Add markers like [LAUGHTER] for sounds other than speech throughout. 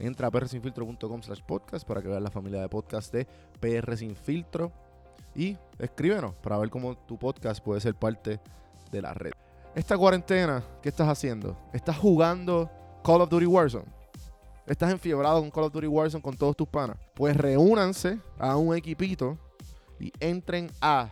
Entra a prsinfiltro.com slash podcast para que veas la familia de podcast de PR Sin Filtro y escríbenos para ver cómo tu podcast puede ser parte de la red. Esta cuarentena, ¿qué estás haciendo? ¿Estás jugando Call of Duty Warzone? ¿Estás enfiebrado con Call of Duty Warzone con todos tus panas? Pues reúnanse a un equipito y entren a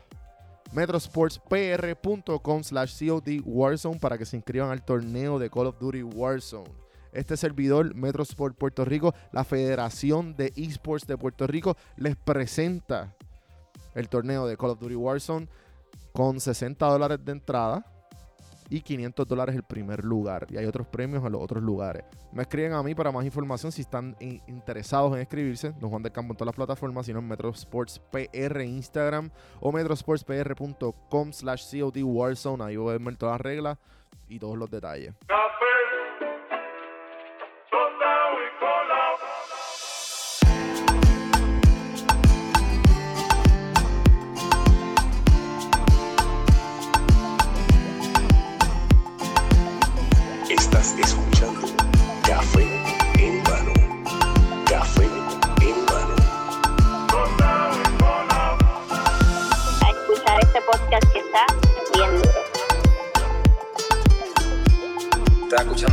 metrosportspr.com slash COD Warzone para que se inscriban al torneo de Call of Duty Warzone. Este servidor, Metrosport Puerto Rico, la Federación de Esports de Puerto Rico, les presenta el torneo de Call of Duty Warzone con 60 dólares de entrada y 500 dólares el primer lugar. Y hay otros premios en los otros lugares. Me escriben a mí para más información si están interesados en escribirse. Don Juan del Campo en todas las plataformas, sino en Metrosports PR Instagram o metrosportspr.com slash COD Warzone. Ahí voy a ver todas las reglas y todos los detalles.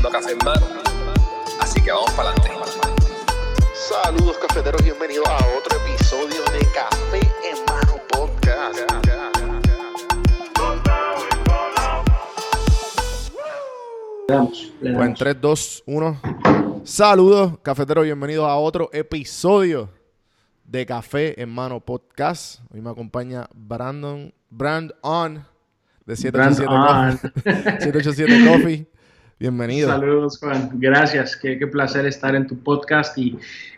Escuchando Café en Mano. Así que vamos para adelante. Saludos cafeteros, bienvenidos a otro episodio de Café en Mano Podcast. Pues en 3, 2, 1. Saludos, cafeteros. Bienvenidos a otro episodio de Café en Mano Podcast. Hoy me acompaña Brandon, Brand On de 787 Brand Coffee. 787 Coffee. Bienvenido. Saludos, Juan. Gracias. Qué, qué placer estar en tu podcast. Y,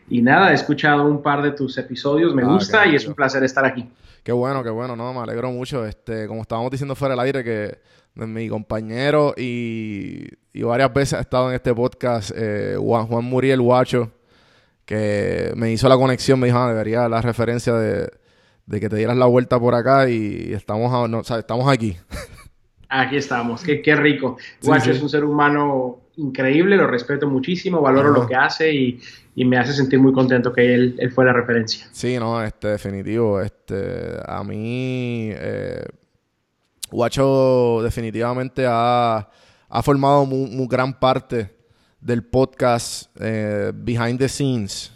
y nada, he escuchado un par de tus episodios. Me Ah, gusta y es un placer estar aquí. Qué bueno, qué bueno, no, me alegro mucho. Este, como estábamos diciendo fuera del aire, que mi compañero y, y varias veces ha estado en este podcast, eh, Juan, Juan Muriel Guacho, que me hizo la conexión, me dijo, ah, debería la referencia de, de que te dieras la vuelta por acá y estamos, a- no, o sea, estamos aquí. [LAUGHS] Aquí estamos. Qué, qué rico. Sí, Guacho sí. es un ser humano increíble, lo respeto muchísimo, valoro Ajá. lo que hace y, y me hace sentir muy contento que él, él fue la referencia. Sí, no, este, definitivo. Este, a mí, eh, Guacho definitivamente ha, ha formado muy, muy gran parte del podcast eh, Behind the Scenes.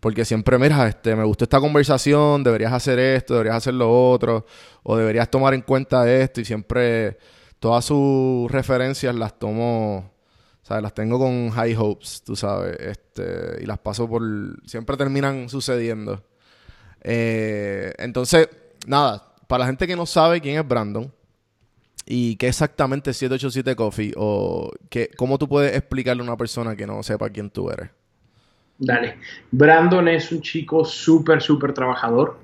Porque siempre, mira, este, me gustó esta conversación, deberías hacer esto, deberías hacer lo otro, o deberías tomar en cuenta esto, y siempre todas sus referencias las tomo, ¿sabes? Las tengo con high hopes, tú sabes, este, y las paso por, siempre terminan sucediendo. Eh, entonces, nada, para la gente que no sabe quién es Brandon, ¿Y qué exactamente es 787 Coffee? ¿O qué, cómo tú puedes explicarle a una persona que no sepa quién tú eres? Dale. Brandon es un chico súper, súper trabajador.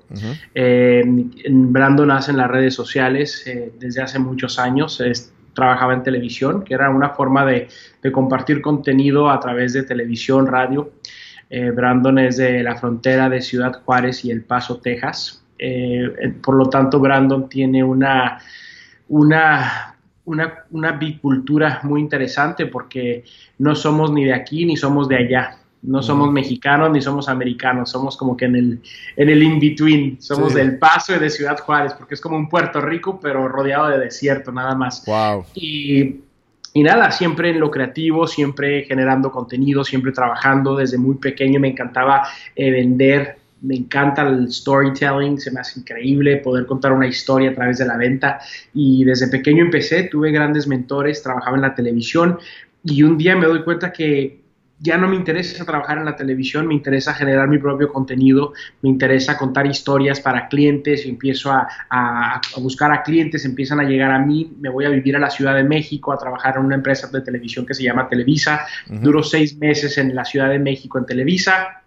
Eh, Brandon hace en las redes sociales eh, desde hace muchos años. Es- trabajaba en televisión, que era una forma de, de compartir contenido a través de televisión, radio. Eh, Brandon es de la frontera de Ciudad Juárez y El Paso, Texas. Por lo tanto, Brandon tiene una, una, una, una bicultura muy interesante porque no somos ni de aquí ni somos de allá. No somos mexicanos ni somos americanos, somos como que en el, en el in-between. Somos Sí. del Paso y de Ciudad Juárez, porque es como un Puerto Rico, pero rodeado de desierto, nada más. Wow. Y, y nada, siempre en lo creativo, siempre generando contenido, siempre trabajando. Desde muy pequeño me encantaba eh, vender, me encanta el storytelling, se me hace increíble poder contar una historia a través de la venta. Y desde pequeño empecé, tuve grandes mentores, trabajaba en la televisión y un día me doy cuenta que ya no me interesa trabajar en la televisión, me interesa generar mi propio contenido, me interesa contar historias para clientes, empiezo a, a- a buscar a clientes, empiezan a llegar a mí, me voy a vivir a la Ciudad de México a trabajar en una empresa de televisión que se llama Televisa, Ujú. Duró seis meses en la Ciudad de México en Televisa.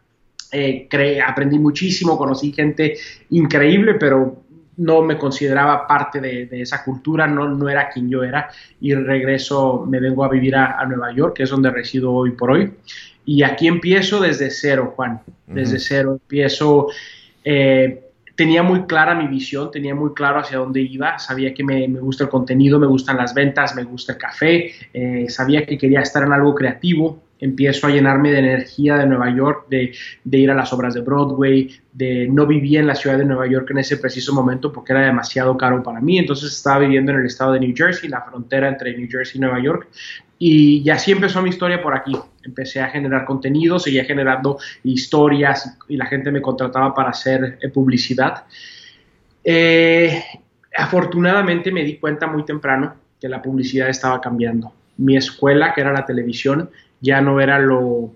Eh, aprendí muchísimo, conocí gente increíble, pero no me consideraba parte de, de esa cultura, no, no era quien yo era. Y regreso, me vengo a vivir a, a Nueva York, que es donde resido hoy por hoy. Y aquí empiezo desde cero, Juan. Desde cero empiezo. eh, tenía muy clara mi visión, tenía muy claro hacia dónde iba, sabía que me, me gusta el contenido, me gustan las ventas, me gusta el café, eh, sabía que quería estar en algo creativo, empiezo a llenarme de energía de Nueva York, de, ir a las obras de Broadway, de no vivía en la ciudad de Nueva York en ese preciso momento porque era demasiado caro para mí, entonces estaba viviendo en el estado de New Jersey, la frontera entre New Jersey y Nueva York, y, y así empezó mi historia por aquí. Empecé a generar contenido, seguía generando historias y la gente me contrataba para hacer eh, publicidad. Eh, afortunadamente me di cuenta muy temprano que la publicidad estaba cambiando. Mi escuela, que era la televisión, ya no era lo,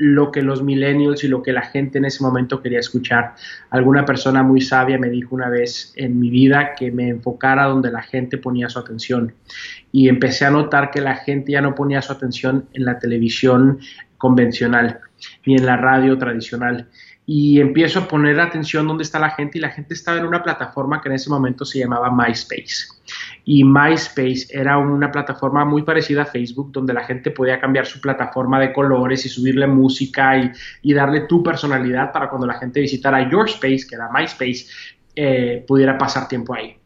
lo que los millennials y lo que la gente en ese momento quería escuchar. Alguna persona muy sabia me dijo una vez en mi vida que me enfocara donde la gente ponía su atención. Y empecé a notar que la gente ya no ponía su atención en la televisión convencional ni en la radio tradicional. Y empiezo a poner atención dónde está la gente y la gente estaba en una plataforma que en ese momento se llamaba MySpace. Y MySpace era una plataforma muy parecida a Facebook, donde la gente podía cambiar su plataforma de colores y subirle música y, y darle tu personalidad para cuando la gente visitara YourSpace, que era MySpace, eh, pudiera pasar tiempo ahí.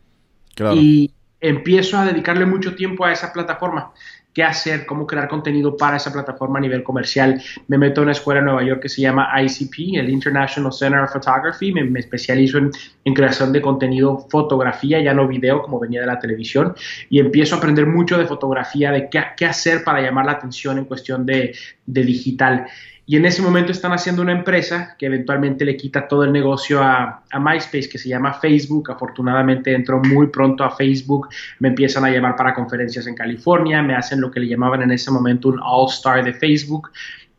Claro. Y empiezo a dedicarle mucho tiempo a esa plataforma. ¿Qué hacer? ¿Cómo crear contenido para esa plataforma a nivel comercial? Me meto en una escuela en Nueva York que se llama ICP, el International Center of Photography. Me, especializo en, creación de contenido, fotografía, ya no video como venía de la televisión. Y empiezo a aprender mucho de fotografía, de qué, hacer para llamar la atención en cuestión de digital. Y en ese momento están haciendo una empresa que eventualmente le quita todo el negocio a, a, MySpace, que se llama Facebook. Afortunadamente entró muy pronto a Facebook, me empiezan a llamar para conferencias en California, me hacen lo que le llamaban en ese momento un All-Star de Facebook,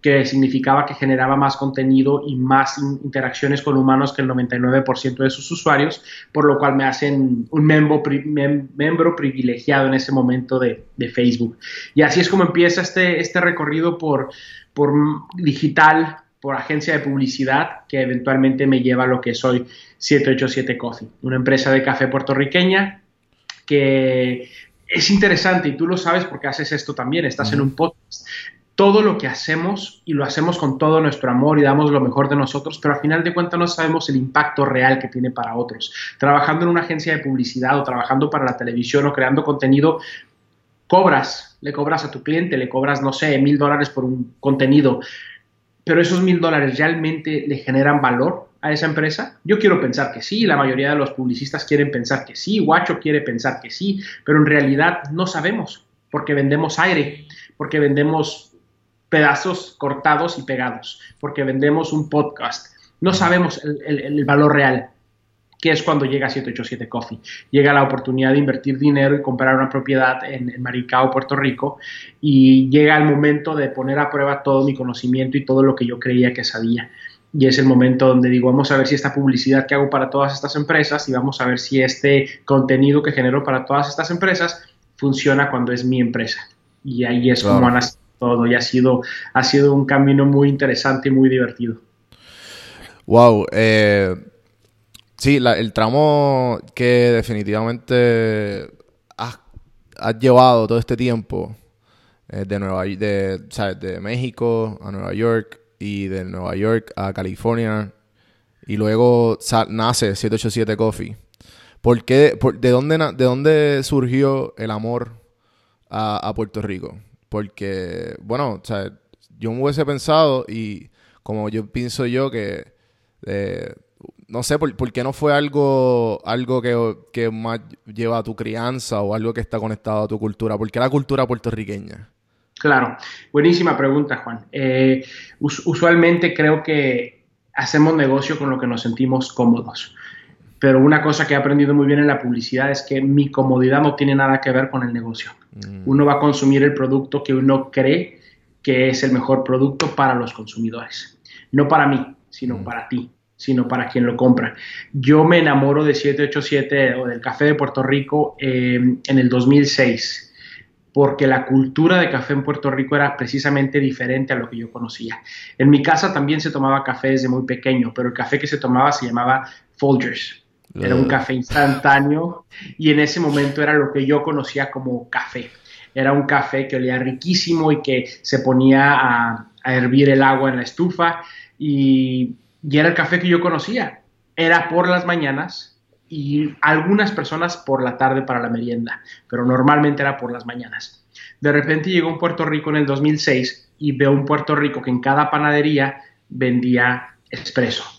que significaba que generaba más contenido y más in interacciones con humanos que el 99% de sus usuarios, por lo cual me hacen un miembro, pri mem miembro privilegiado en ese momento de, de, Facebook. Y así es como empieza este, este recorrido por por digital, por agencia de publicidad, que eventualmente me lleva a lo que soy 787 Coffee, una empresa de café puertorriqueña que es interesante y tú lo sabes porque haces esto también, estás uh -huh. en un podcast. Todo lo que hacemos y lo hacemos con todo nuestro amor y damos lo mejor de nosotros, pero al final de cuentas no sabemos el impacto real que tiene para otros. Trabajando en una agencia de publicidad o trabajando para la televisión o creando contenido, cobras, le cobras a tu cliente, le cobras, no sé, mil dólares por un contenido, pero esos mil dólares realmente le generan valor a esa empresa? Yo quiero pensar que sí, la mayoría de los publicistas quieren pensar que sí, Guacho quiere pensar que sí, pero en realidad no sabemos, porque vendemos aire, porque vendemos pedazos cortados y pegados, porque vendemos un podcast. No sabemos el, el, el valor real que es cuando llega 787 Coffee. Llega la oportunidad de invertir dinero y comprar una propiedad en, en, Maricao, Puerto Rico, y llega el momento de poner a prueba todo mi conocimiento y todo lo que yo creía que sabía. y es el momento donde digo, vamos a ver si esta publicidad que hago para todas estas empresas y vamos a ver si este contenido que genero para todas estas empresas funciona cuando es mi empresa. Y ahí es Claro. como nacido todo y ha sido, ha sido un camino muy interesante y muy divertido. Wow. eh, sí, la- el tramo que definitivamente has, llevado todo este tiempo eh, de Nueva de, de México a Nueva York y de Nueva York a California y luego nace 787 Coffee. ¿Por qué, de, dónde, ¿De dónde surgió el amor a Puerto Rico? Porque, bueno, yo me hubiese pensado y como yo pienso yo que, eh, no sé, por, qué no fue algo, algo que, que más lleva a tu crianza o algo que está conectado a tu cultura? ¿Por qué la cultura puertorriqueña? Claro, buenísima pregunta, Juan. Eh, us- usualmente creo que hacemos negocio con lo que nos sentimos cómodos, pero una cosa que he aprendido muy bien en la publicidad es que mi comodidad no tiene nada que ver con el negocio. Uno va a consumir el producto que uno cree que es el mejor producto para los consumidores, no para mí, sino para ti sino para quien lo compra. Yo me enamoro de 787 o del café de Puerto Rico eh, en el 2006 porque la cultura de café en Puerto Rico era precisamente diferente a lo que yo conocía. En mi casa también se tomaba café desde muy pequeño, pero el café que se tomaba se llamaba Folgers. Era un Ugh. café instantáneo y en ese momento era lo que yo conocía como café. Era un café que olía riquísimo y que se ponía a, a hervir el agua en la estufa y, y era el café que yo conocía. Era por las mañanas y algunas personas por la tarde para la merienda, pero normalmente era por las mañanas. De repente llegó un Puerto Rico en el 2006 y veo un Puerto Rico que en cada panadería vendía espresso.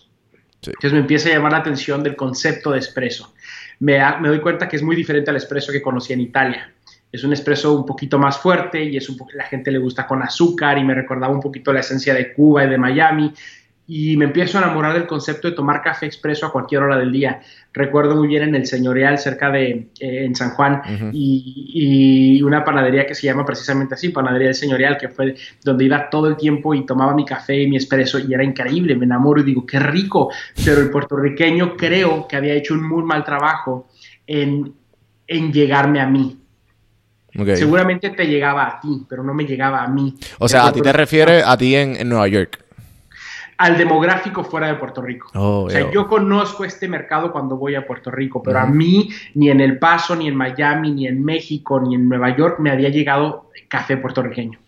Sí. Entonces me empieza a llamar la atención del concepto de espresso. Me, doy cuenta que es muy diferente al espresso que conocí en Italia. Es un espresso un poquito más fuerte y es un la gente le gusta con azúcar y me recordaba un poquito la esencia de Cuba y de Miami. Y me empiezo a enamorar del concepto de tomar café expreso a cualquier hora del día. Recuerdo muy bien en el Señorial, cerca de eh, en San Juan, y, y una panadería que se llama precisamente así, Panadería del Señorial, que fue donde iba todo el tiempo y tomaba mi café y mi espresso y era increíble, me enamoro y digo, qué rico, pero el puertorriqueño creo que había hecho un muy mal trabajo en, en llegarme a mí. Seguramente te llegaba a ti, pero no me llegaba a mí. O sea, a ti te refieres a ti en, en Nueva York. Al demográfico fuera de Puerto Rico. Oh, o sea, veo. yo conozco este mercado cuando voy a Puerto Rico, pero a mí ni en El Paso, ni en Miami, ni en México, ni en Nueva York me había llegado café puertorriqueño.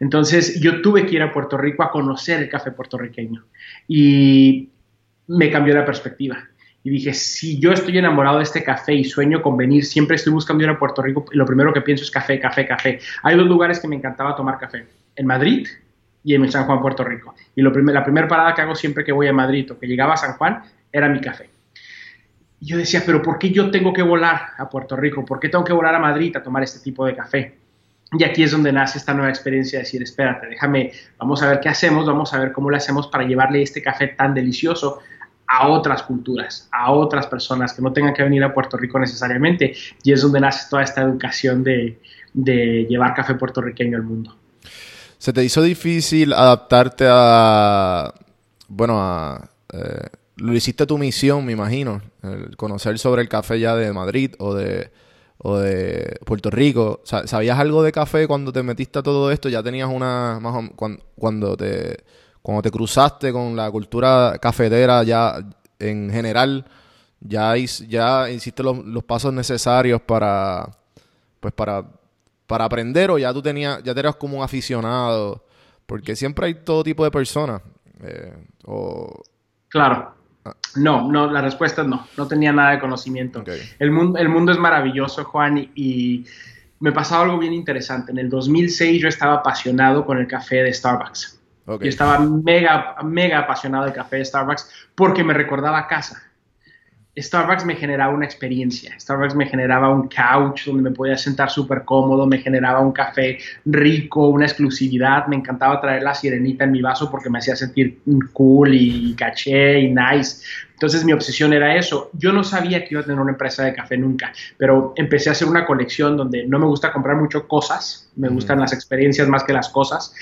Entonces yo tuve que ir a Puerto Rico a conocer el café puertorriqueño y me cambió la perspectiva. Y dije, si yo estoy enamorado de este café y sueño con venir, siempre estoy buscando ir a Puerto Rico y lo primero que pienso es café, café, café. Hay dos lugares que me encantaba tomar café, en Madrid y en San Juan, Puerto Rico. Y lo la primera parada que hago siempre que voy a Madrid o que llegaba a San Juan era mi café. Y yo decía, pero ¿por qué yo tengo que volar a Puerto Rico? ¿Por qué tengo que volar a Madrid a tomar este tipo de café? Y aquí es donde nace esta nueva experiencia de decir, espérate, déjame, vamos a ver qué hacemos, vamos a ver cómo le hacemos para llevarle este café tan delicioso a otras culturas, a otras personas que no tengan que venir a Puerto Rico necesariamente. Y es donde nace toda esta educación de, de llevar café puertorriqueño al mundo. ¿Se te hizo difícil adaptarte a, bueno, a, eh, lo hiciste tu misión, me imagino, el conocer sobre el café ya de Madrid o de, o de Puerto Rico? Sa- ¿Sabías algo de café cuando te metiste a todo esto? ¿Ya tenías una, más o- cuan- cuando te, cuando te cruzaste con la cultura cafetera ya en general, ya, ya hiciste los pasos necesarios para, pues para, para aprender o ya tú tenías, ya te eras como un aficionado? Porque siempre hay todo tipo de personas. eh, o, Claro. No, no, la respuesta es no. No tenía nada de conocimiento. El, mundo, el mundo es maravilloso, Juan, y, y me pasaba algo bien interesante. En el 2006 yo estaba apasionado con el café de Starbucks. Yo estaba mega, mega apasionado del café de Starbucks porque me recordaba a casa. Starbucks me generaba una experiencia. Starbucks me generaba un couch donde me podía sentar súper cómodo, me generaba un café rico, una exclusividad. Me encantaba traer la sirenita en mi vaso porque me hacía sentir cool y caché y nice. Entonces mi obsesión era eso. Yo no sabía que iba a tener una empresa de café nunca, pero empecé a hacer una colección donde no me gusta comprar mucho cosas, me gustan las experiencias más que las cosas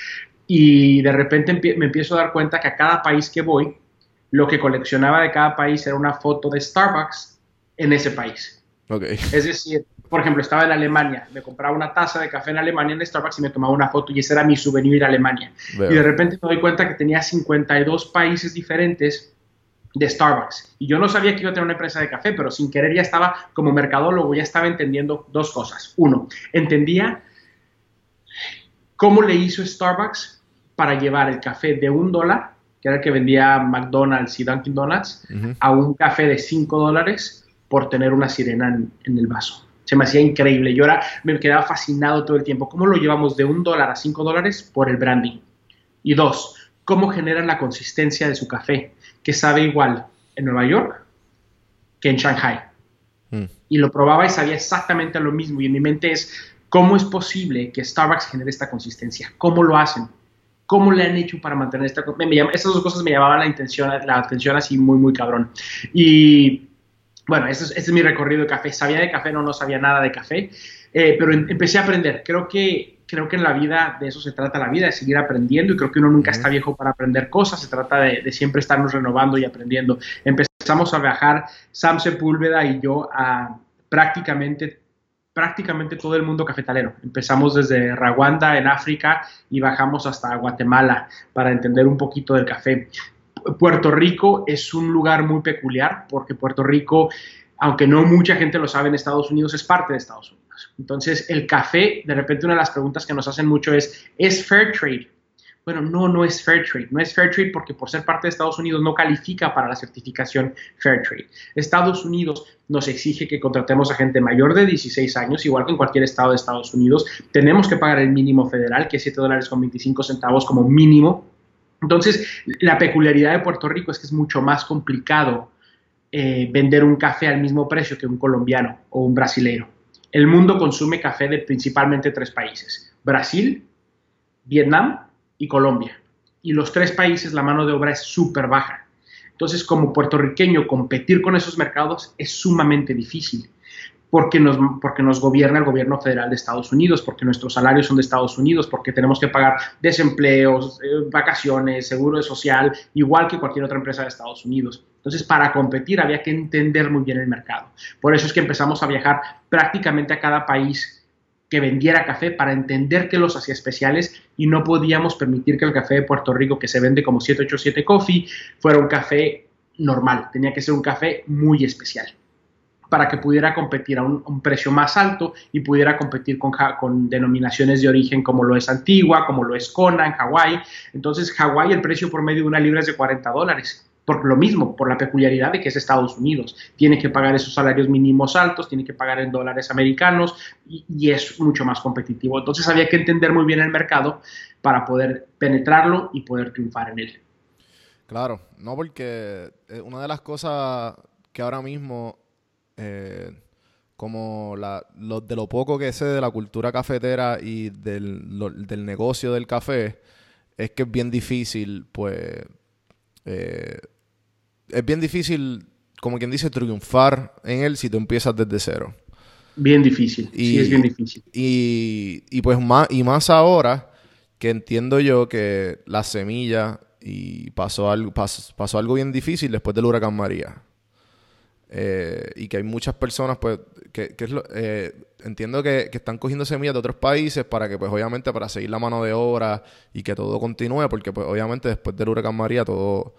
y de repente me empiezo a dar cuenta que a cada país que voy, lo que coleccionaba de cada país era una foto de Starbucks en ese país. Ok. Es decir, por ejemplo, estaba en Alemania, me compraba una taza de café en Alemania en Starbucks y me tomaba una foto y ese era mi souvenir a Alemania. Veo. Y de repente me doy cuenta que tenía 52 países diferentes de Starbucks. Y yo no sabía que iba a tener una empresa de café, pero sin querer ya estaba como mercadólogo, ya estaba entendiendo dos cosas. Uno, entendía cómo le hizo Starbucks para llevar el café de un dólar, que era el que vendía McDonald's y Dunkin' Donuts, a un café de 5 dólares por tener una sirena en, en el vaso. Se me hacía increíble. Yo era, me quedaba fascinado todo el tiempo. ¿Cómo lo llevamos de un dólar a 5 dólares? Por el branding. Y dos, ¿cómo generan la consistencia de su café? Que sabe igual en Nueva York que en Shanghai. Mm. Y lo probaba y sabía exactamente lo mismo. Y en mi mente es, ¿cómo es posible que Starbucks genere esta consistencia? ¿Cómo lo hacen? ¿Cómo le han hecho para mantener esta me, me llama- Esas dos cosas me llamaban la atención, la atención así muy, muy cabrón. Y bueno, ese es, ese es mi recorrido de café. Sabía de café, no, no sabía nada de café, eh, pero em- empecé a aprender. Creo que, creo que en la vida de eso se trata la vida, de seguir aprendiendo y creo que uno nunca está viejo para aprender cosas, se trata de, de siempre estarnos renovando y aprendiendo. Empezamos a viajar, Sam Sepúlveda y yo, a prácticamente prácticamente todo el mundo cafetalero. Empezamos desde Rwanda en África y bajamos hasta Guatemala para entender un poquito del café. Puerto Rico es un lugar muy peculiar porque Puerto Rico, aunque no mucha gente lo sabe en Estados Unidos, es parte de Estados Unidos. Entonces, el café, de repente una de las preguntas que nos hacen mucho es, ¿es fair trade? Bueno, no, no es fair trade. No es fair trade porque por ser parte de Estados Unidos no califica para la certificación fair trade. Estados Unidos nos exige que contratemos a gente mayor de 16 años, igual que en cualquier estado de Estados Unidos. Tenemos que pagar el mínimo federal, que es 7 dólares con 25 centavos como mínimo. Entonces, la peculiaridad de Puerto Rico es que es mucho más complicado eh, vender un café al mismo precio que un colombiano o un brasileño. El mundo consume café de principalmente tres países, Brasil, Vietnam y Colombia. Y los tres países la mano de obra es súper baja. Entonces, como puertorriqueño, competir con esos mercados es sumamente difícil porque nos, porque nos gobierna el gobierno federal de Estados Unidos, porque nuestros salarios son de Estados Unidos, porque tenemos que pagar desempleos, eh, vacaciones, seguro social, igual que cualquier otra empresa de Estados Unidos. Entonces, para competir había que entender muy bien el mercado. Por eso es que empezamos a viajar prácticamente a cada país que vendiera café para entender qué los hacía especiales y no podíamos permitir que el café de Puerto Rico, que se vende como 787 Coffee, fuera un café normal. Tenía que ser un café muy especial para que pudiera competir a un, precio más alto y pudiera competir con, con denominaciones de origen como lo es Antigua, como lo es Kona en Hawái. Entonces, Hawái el precio por medio de una libra es de 40 dólares. Por lo mismo, por la peculiaridad de que es Estados Unidos. Tiene que pagar esos salarios mínimos altos, tiene que pagar en dólares americanos y, es mucho más competitivo. Entonces había que entender muy bien el mercado para poder penetrarlo y poder triunfar en él. Claro, no porque eh, una de las cosas que ahora mismo, eh, como la, lo- de lo poco que sé de la cultura cafetera y del, del negocio del café, es que es bien difícil, pues, eh, es bien difícil, como quien dice, triunfar en él si tú empiezas desde cero. Bien difícil, sí Y- es bien difícil. Y, y pues más, y más ahora que entiendo yo que la semilla y pasó algo, pas- pasó algo bien difícil después del huracán María. Eh, y que hay muchas personas, pues, que, que es lo- eh, entiendo que, que están cogiendo semillas de otros países para que, pues, obviamente, para seguir la mano de obra y que todo continúe, porque, pues, obviamente, después del huracán María todo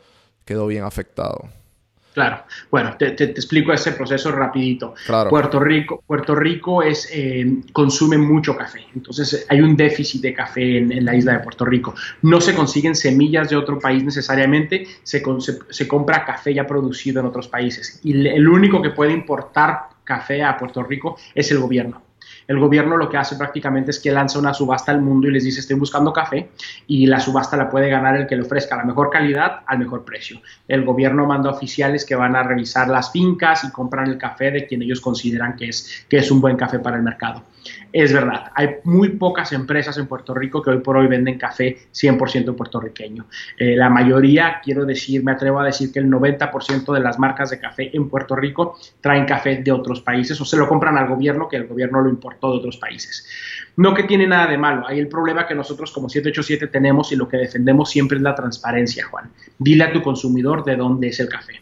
quedó bien afectado. Claro. Bueno, te, te- te explico ese proceso rapidito. Claro. Puerto Rico, Puerto Rico es, eh, consume mucho café, entonces hay un déficit de café en, en la isla de Puerto Rico. No se consiguen semillas de otro país necesariamente, se, con- se- se compra café ya producido en otros países. Y el único que puede importar café a Puerto Rico es el gobierno. El gobierno lo que hace prácticamente es que lanza una subasta al mundo y les dice estoy buscando café y la subasta la puede ganar el que le ofrezca la mejor calidad al mejor precio. El gobierno manda oficiales que van a revisar las fincas y compran el café de quien ellos consideran que es, que es un buen café para el mercado. Es verdad. Hay muy pocas empresas en Puerto Rico que hoy por hoy venden café 100% puertorriqueño. Eh, la mayoría, quiero decir, me atrevo a decir que el 90% de las marcas de café en Puerto Rico traen café de otros países o se lo compran al gobierno que el gobierno lo importó de otros países. No que tiene nada de malo. Hay el problema que nosotros como 787 tenemos y lo que defendemos siempre es la transparencia, Juan. Dile a tu consumidor de dónde es el café.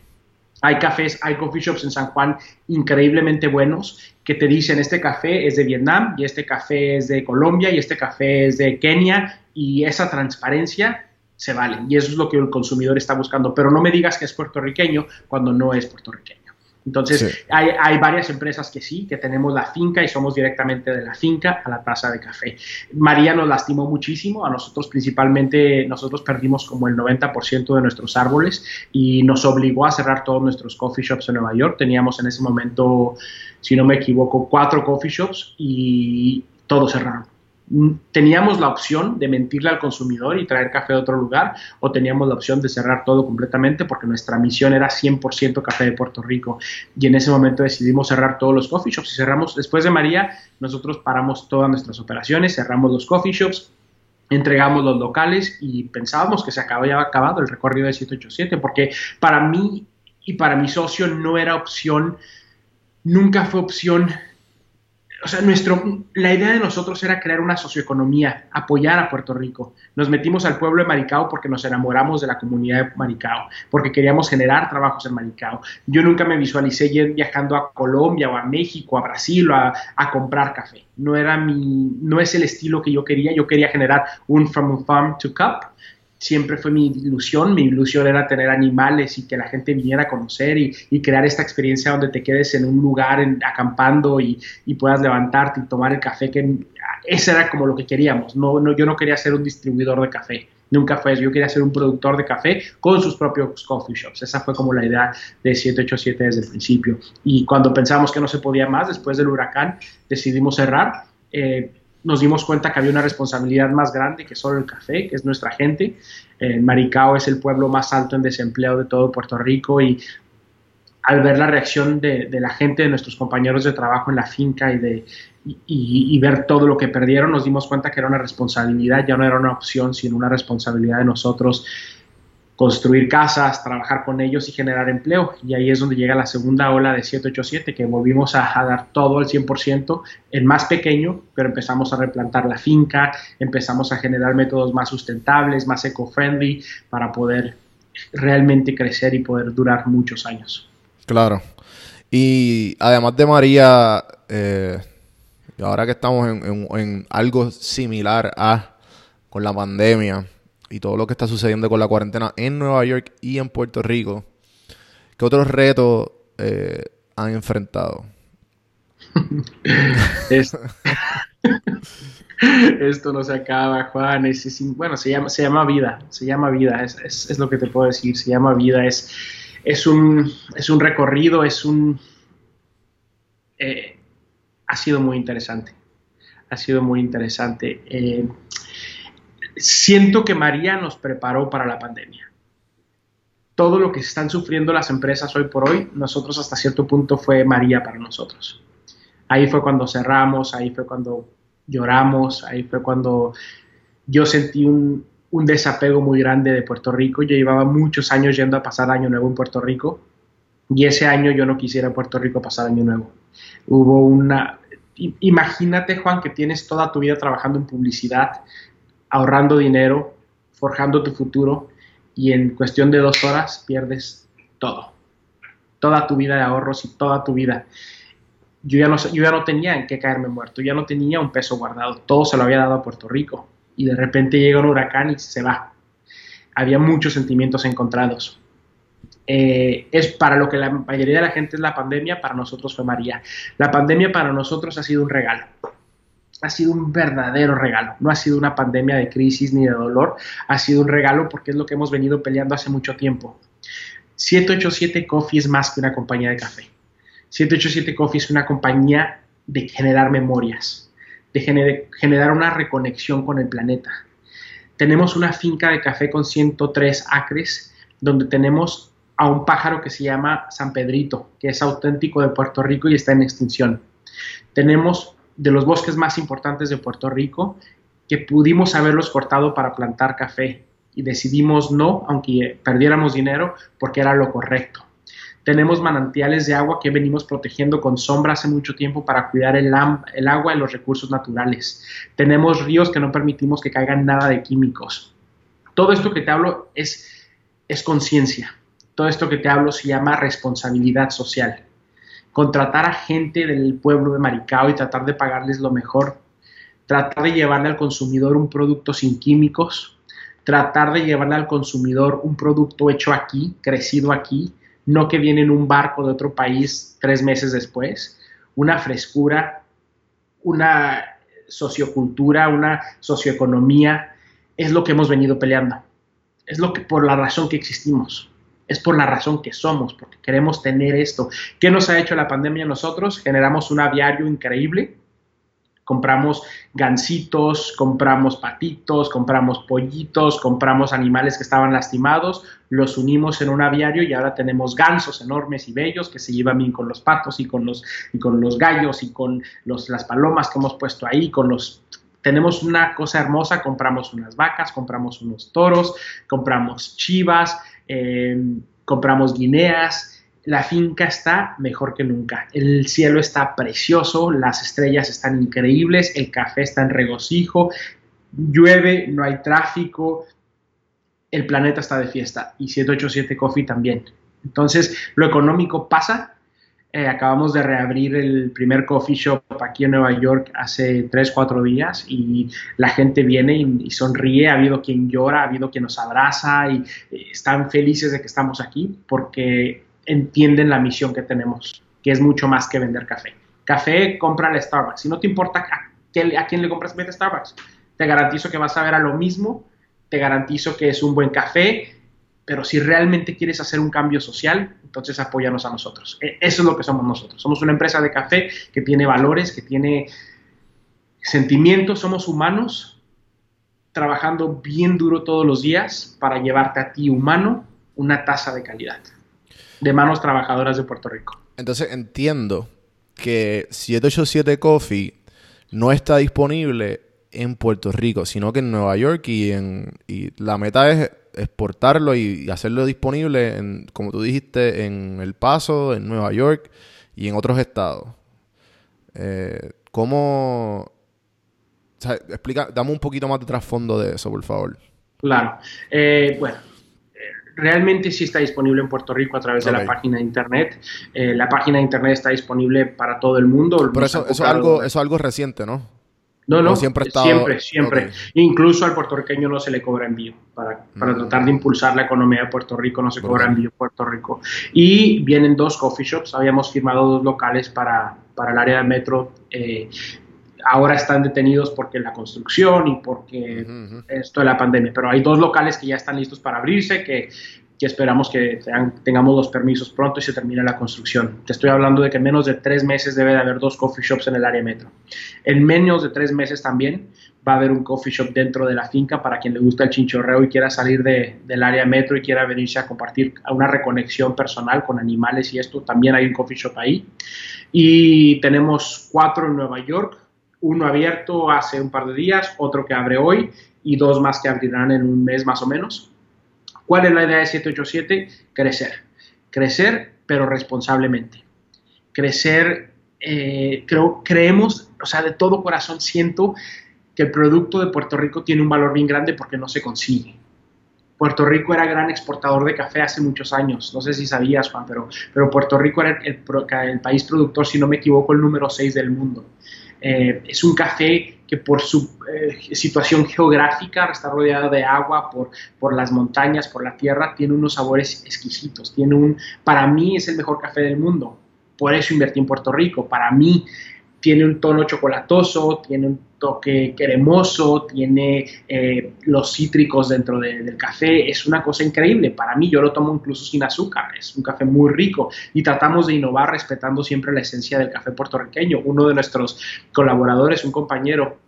Hay cafés, hay coffee shops en San Juan increíblemente buenos que te dicen este café es de Vietnam y este café es de Colombia y este café es de Kenia y esa transparencia se vale y eso es lo que el consumidor está buscando, pero no me digas que es puertorriqueño cuando no es puertorriqueño. Entonces, hay, hay, varias empresas que sí, que tenemos la finca y somos directamente de la finca a la taza de café. María nos lastimó muchísimo, a nosotros principalmente, nosotros perdimos como el 90% de nuestros árboles y nos obligó a cerrar todos nuestros coffee shops en Nueva York. Teníamos en ese momento, si no me equivoco, cuatro coffee shops y todos cerraron teníamos la opción de mentirle al consumidor y traer café de otro lugar o teníamos la opción de cerrar todo completamente porque nuestra misión era 100% café de Puerto Rico. Y en ese momento decidimos cerrar todos los coffee shops y cerramos después de María nosotros paramos todas nuestras operaciones cerramos los coffee shops entregamos los locales y pensábamos que se había acabado el recorrido de 787 porque para mí y para mi socio no era opción nunca fue opción o sea, nuestro, la idea de nosotros era crear una socioeconomía, apoyar a Puerto Rico. Nos metimos al pueblo de Maricao porque nos enamoramos de la comunidad de Maricao, porque queríamos generar trabajos en Maricao. Yo nunca me visualicé viajando a Colombia o a México, a Brasil, a, a comprar café. No era mi, no es el estilo que yo quería. Yo quería generar un from farm to cup siempre fue mi ilusión. Mi ilusión era tener animales y que la gente viniera a conocer y, crear esta experiencia donde te quedes en un lugar acampando y, puedas levantarte y tomar el café. que Ese era como lo que queríamos. No, yo no quería ser un distribuidor de café. Nunca fue eso. Yo quería ser un productor de café con sus propios coffee shops. Esa fue como la idea de 787 desde el principio. Y cuando pensamos que no se podía más, después del huracán, decidimos cerrar. Eh, nos dimos cuenta que había una responsabilidad más grande que solo el café, que es nuestra gente. Maricao es el pueblo más alto en desempleo de todo Puerto Rico y al ver la reacción de, la gente, de nuestros compañeros de trabajo en la finca y, ver todo lo que perdieron, nos dimos cuenta que era una responsabilidad, ya no era una opción, sino una responsabilidad de nosotros construir casas, trabajar con ellos y generar empleo. Y ahí es donde llega la segunda ola de 787, que volvimos a, dar todo al 100% en más pequeño, pero empezamos a replantar la finca, empezamos a generar métodos más sustentables, más eco-friendly, para poder realmente crecer y poder durar muchos años. Claro. Y además de María, eh, ahora que estamos en algo similar a con la pandemia, y todo lo que está sucediendo con la cuarentena en Nueva York y en Puerto Rico, ¿qué otros retos eh, han enfrentado? [LAUGHS] Esto, no se acaba, Juan. bueno, se llama, se llama vida, se llama vida, es, lo que te puedo decir, se llama vida, es, es, un, es un recorrido, es un... Eh, ha sido muy interesante, ha sido muy interesante. Eh, siento que María nos preparó para la pandemia. Todo lo que están sufriendo las empresas hoy por hoy, nosotros hasta cierto punto fue María para nosotros. Ahí fue cuando cerramos, ahí fue cuando lloramos, ahí fue cuando yo sentí un, desapego muy grande de Puerto Rico. Yo llevaba muchos años yendo a pasar año nuevo en Puerto Rico y ese año yo no quisiera Puerto Rico pasar año nuevo. Hubo una... Imagínate, Juan, que tienes toda tu vida trabajando en publicidad, ahorrando dinero, forjando tu futuro y en cuestión de dos horas pierdes todo. Toda tu vida de ahorros y toda tu vida. Yo ya, no, yo ya no tenía en qué caerme muerto, ya no tenía un peso guardado, todo se lo había dado a Puerto Rico y de repente llega un huracán y se va. Había muchos sentimientos encontrados. Eh, es para lo que la mayoría de la gente es la pandemia, para nosotros fue María. La pandemia para nosotros ha sido un regalo ha sido un verdadero regalo. No ha sido una pandemia de crisis ni de dolor, ha sido un regalo porque es lo que hemos venido peleando hace mucho tiempo. 787 Coffee es más que una compañía de café. 787 Coffee es una compañía de generar memorias, de generar una reconexión con el planeta. Tenemos una finca de café con 103 acres donde tenemos a un pájaro que se llama San Pedrito, que es auténtico de Puerto Rico y está en extinción. Tenemos de los bosques más importantes de Puerto Rico que pudimos haberlos cortado para plantar café y decidimos no, aunque perdiéramos dinero, porque era lo correcto. Tenemos manantiales de agua que venimos protegiendo con sombra hace mucho tiempo para cuidar el, agua y los recursos naturales. Tenemos ríos que no permitimos que caigan nada de químicos. Todo esto que te hablo es, es conciencia. Todo esto que te hablo se llama responsabilidad social. Contratar a gente del pueblo de Maricao y tratar de pagarles lo mejor. Tratar de llevarle al consumidor un producto sin químicos. Tratar de llevarle al consumidor un producto hecho aquí, crecido aquí, no que viene en un barco de otro país tres meses después, una frescura, una sociocultura, una socioeconomía, es lo que hemos venido peleando. Es lo que por la razón que existimos. Es por la razón que somos, porque queremos tener esto. ¿Qué nos ha hecho la pandemia nosotros? Generamos un aviario increíble, compramos gansitos, compramos patitos, compramos pollitos, compramos animales que estaban lastimados, los unimos en un aviario y ahora tenemos gansos enormes y bellos que se llevan bien con los patos y con los, y con los gallos y con los, las palomas que hemos puesto ahí, con los tenemos una cosa hermosa, compramos unas vacas, compramos unos toros, compramos chivas, eh, compramos guineas, la finca está mejor que nunca. El cielo está precioso, las estrellas están increíbles, el café está en regocijo, llueve, no hay tráfico, el planeta está de fiesta y 787 Coffee también. Entonces, lo económico pasa. Eh, acabamos de reabrir el primer coffee shop aquí en Nueva York hace 3, 4 días y la gente viene y, sonríe. Ha habido quien llora, ha habido quien nos abraza y eh, están felices de que estamos aquí porque entienden la misión que tenemos, que es mucho más que vender café. Café, compra a Starbucks. Si no te importa a, quién le compras, vete Starbucks. Te garantizo que vas a ver a lo mismo, te garantizo que es un buen café, pero si realmente quieres hacer un cambio social, entonces apóyanos a nosotros. E, eso es lo que somos nosotros. Somos una empresa de café que tiene valores, que tiene sentimientos, somos humanos, trabajando bien duro todos los días para llevarte a ti, humano, una tasa de calidad de manos trabajadoras de Puerto Rico. Entonces entiendo que 787 Coffee no está disponible en Puerto Rico, sino que en Nueva York y en y la meta es exportarlo y, hacerlo disponible en, como tú dijiste, en El Paso, en Nueva York y en otros estados. Eh, ¿Cómo? O sea, explica, dame un poquito más de trasfondo de eso, por favor. Claro. Eh, bueno, realmente sí está disponible en Puerto Rico a través de la página de internet. Eh, la página de internet está disponible para todo el mundo. Pero eso, eso, es algo, eso es algo reciente, ¿no? No, no, siempre, estado... siempre, siempre. Okay. Incluso al puertorriqueño no se le cobra envío. Para, para mm. tratar de impulsar la economía de Puerto Rico no se cobra okay. envío en Puerto Rico. Y vienen dos coffee shops. Habíamos firmado dos locales para, para el área de metro. Eh, ahora están detenidos porque la construcción y porque uh -huh. esto de la pandemia, pero hay dos locales que ya están listos para abrirse, que, que esperamos que tengamos los permisos pronto y se termine la construcción. Te estoy hablando de que en menos de tres meses debe de haber dos coffee shops en el área metro. En menos de tres meses también va a haber un coffee shop dentro de la finca para quien le gusta el chinchorreo y quiera salir de, del área metro y quiera venirse a compartir una reconexión personal con animales y esto, también hay un coffee shop ahí. Y tenemos cuatro en Nueva York, uno abierto hace un par de días, otro que abre hoy y dos más que abrirán en un mes más o menos. ¿Cuál es la idea de 787? Crecer. Crecer, pero responsablemente. Crecer, eh, creo, creemos, o sea, de todo corazón siento que el producto de Puerto Rico tiene un valor bien grande porque no se consigue. Puerto Rico era gran exportador de café hace muchos años. No sé si sabías, Juan, pero, pero Puerto Rico era el, país productor, si no me equivoco, el número 6 del mundo. Eh, es un café que por su eh, situación geográfica está rodeado de agua, por, por las montañas, por la tierra, tiene unos sabores exquisitos. Tiene un, para mí es el mejor café del mundo. Por eso invertí en Puerto Rico. Para mí tiene un tono chocolatoso, tiene un toque cremoso, tiene eh, los cítricos dentro de, del café, es una cosa increíble. Para mí yo lo tomo incluso sin azúcar, es un café muy rico y tratamos de innovar respetando siempre la esencia del café puertorriqueño. Uno de nuestros colaboradores, un compañero,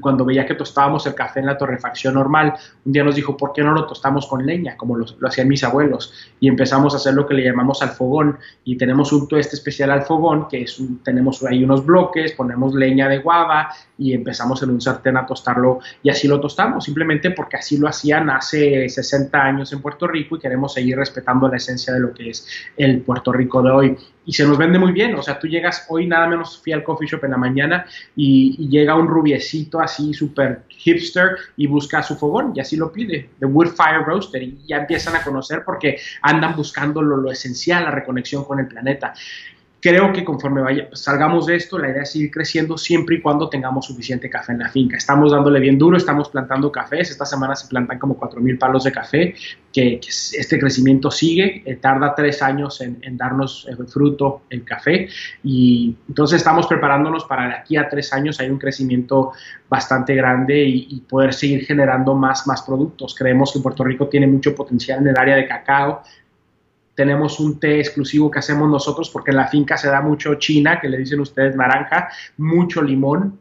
cuando veía que tostábamos el café en la torrefacción normal, un día nos dijo, ¿por qué no lo tostamos con leña, como lo, lo hacían mis abuelos? Y empezamos a hacer lo que le llamamos al fogón, y tenemos un tueste especial al fogón, que es un- tenemos ahí unos bloques, ponemos leña de guava, y empezamos en un sartén a tostarlo, y así lo tostamos, simplemente porque así lo hacían hace 60 años en Puerto Rico, y queremos seguir respetando la esencia de lo que es el Puerto Rico de hoy. Y se nos vende muy bien, o sea, tú llegas, hoy nada menos fui al coffee shop en la mañana, y, y llega un rubiecito así súper hipster y busca su fogón y así lo pide, The Wood Fire Roaster y ya empiezan a conocer porque andan buscando lo, lo esencial, la reconexión con el planeta. Creo que conforme salgamos de esto, la idea es seguir creciendo siempre y cuando tengamos suficiente café en la finca. Estamos dándole bien duro, estamos plantando cafés. Esta semana se plantan como 4.000 palos de café, que, este crecimiento sigue. eh, tarda tres años en, darnos el fruto el café. Y entonces estamos preparándonos para de aquí a tres años hay un crecimiento bastante grande y, y poder seguir generando más, más productos. Creemos que Puerto Rico tiene mucho potencial en el área de cacao. Tenemos un té exclusivo que hacemos nosotros porque en la finca se da mucho china, que le dicen ustedes naranja, mucho limón,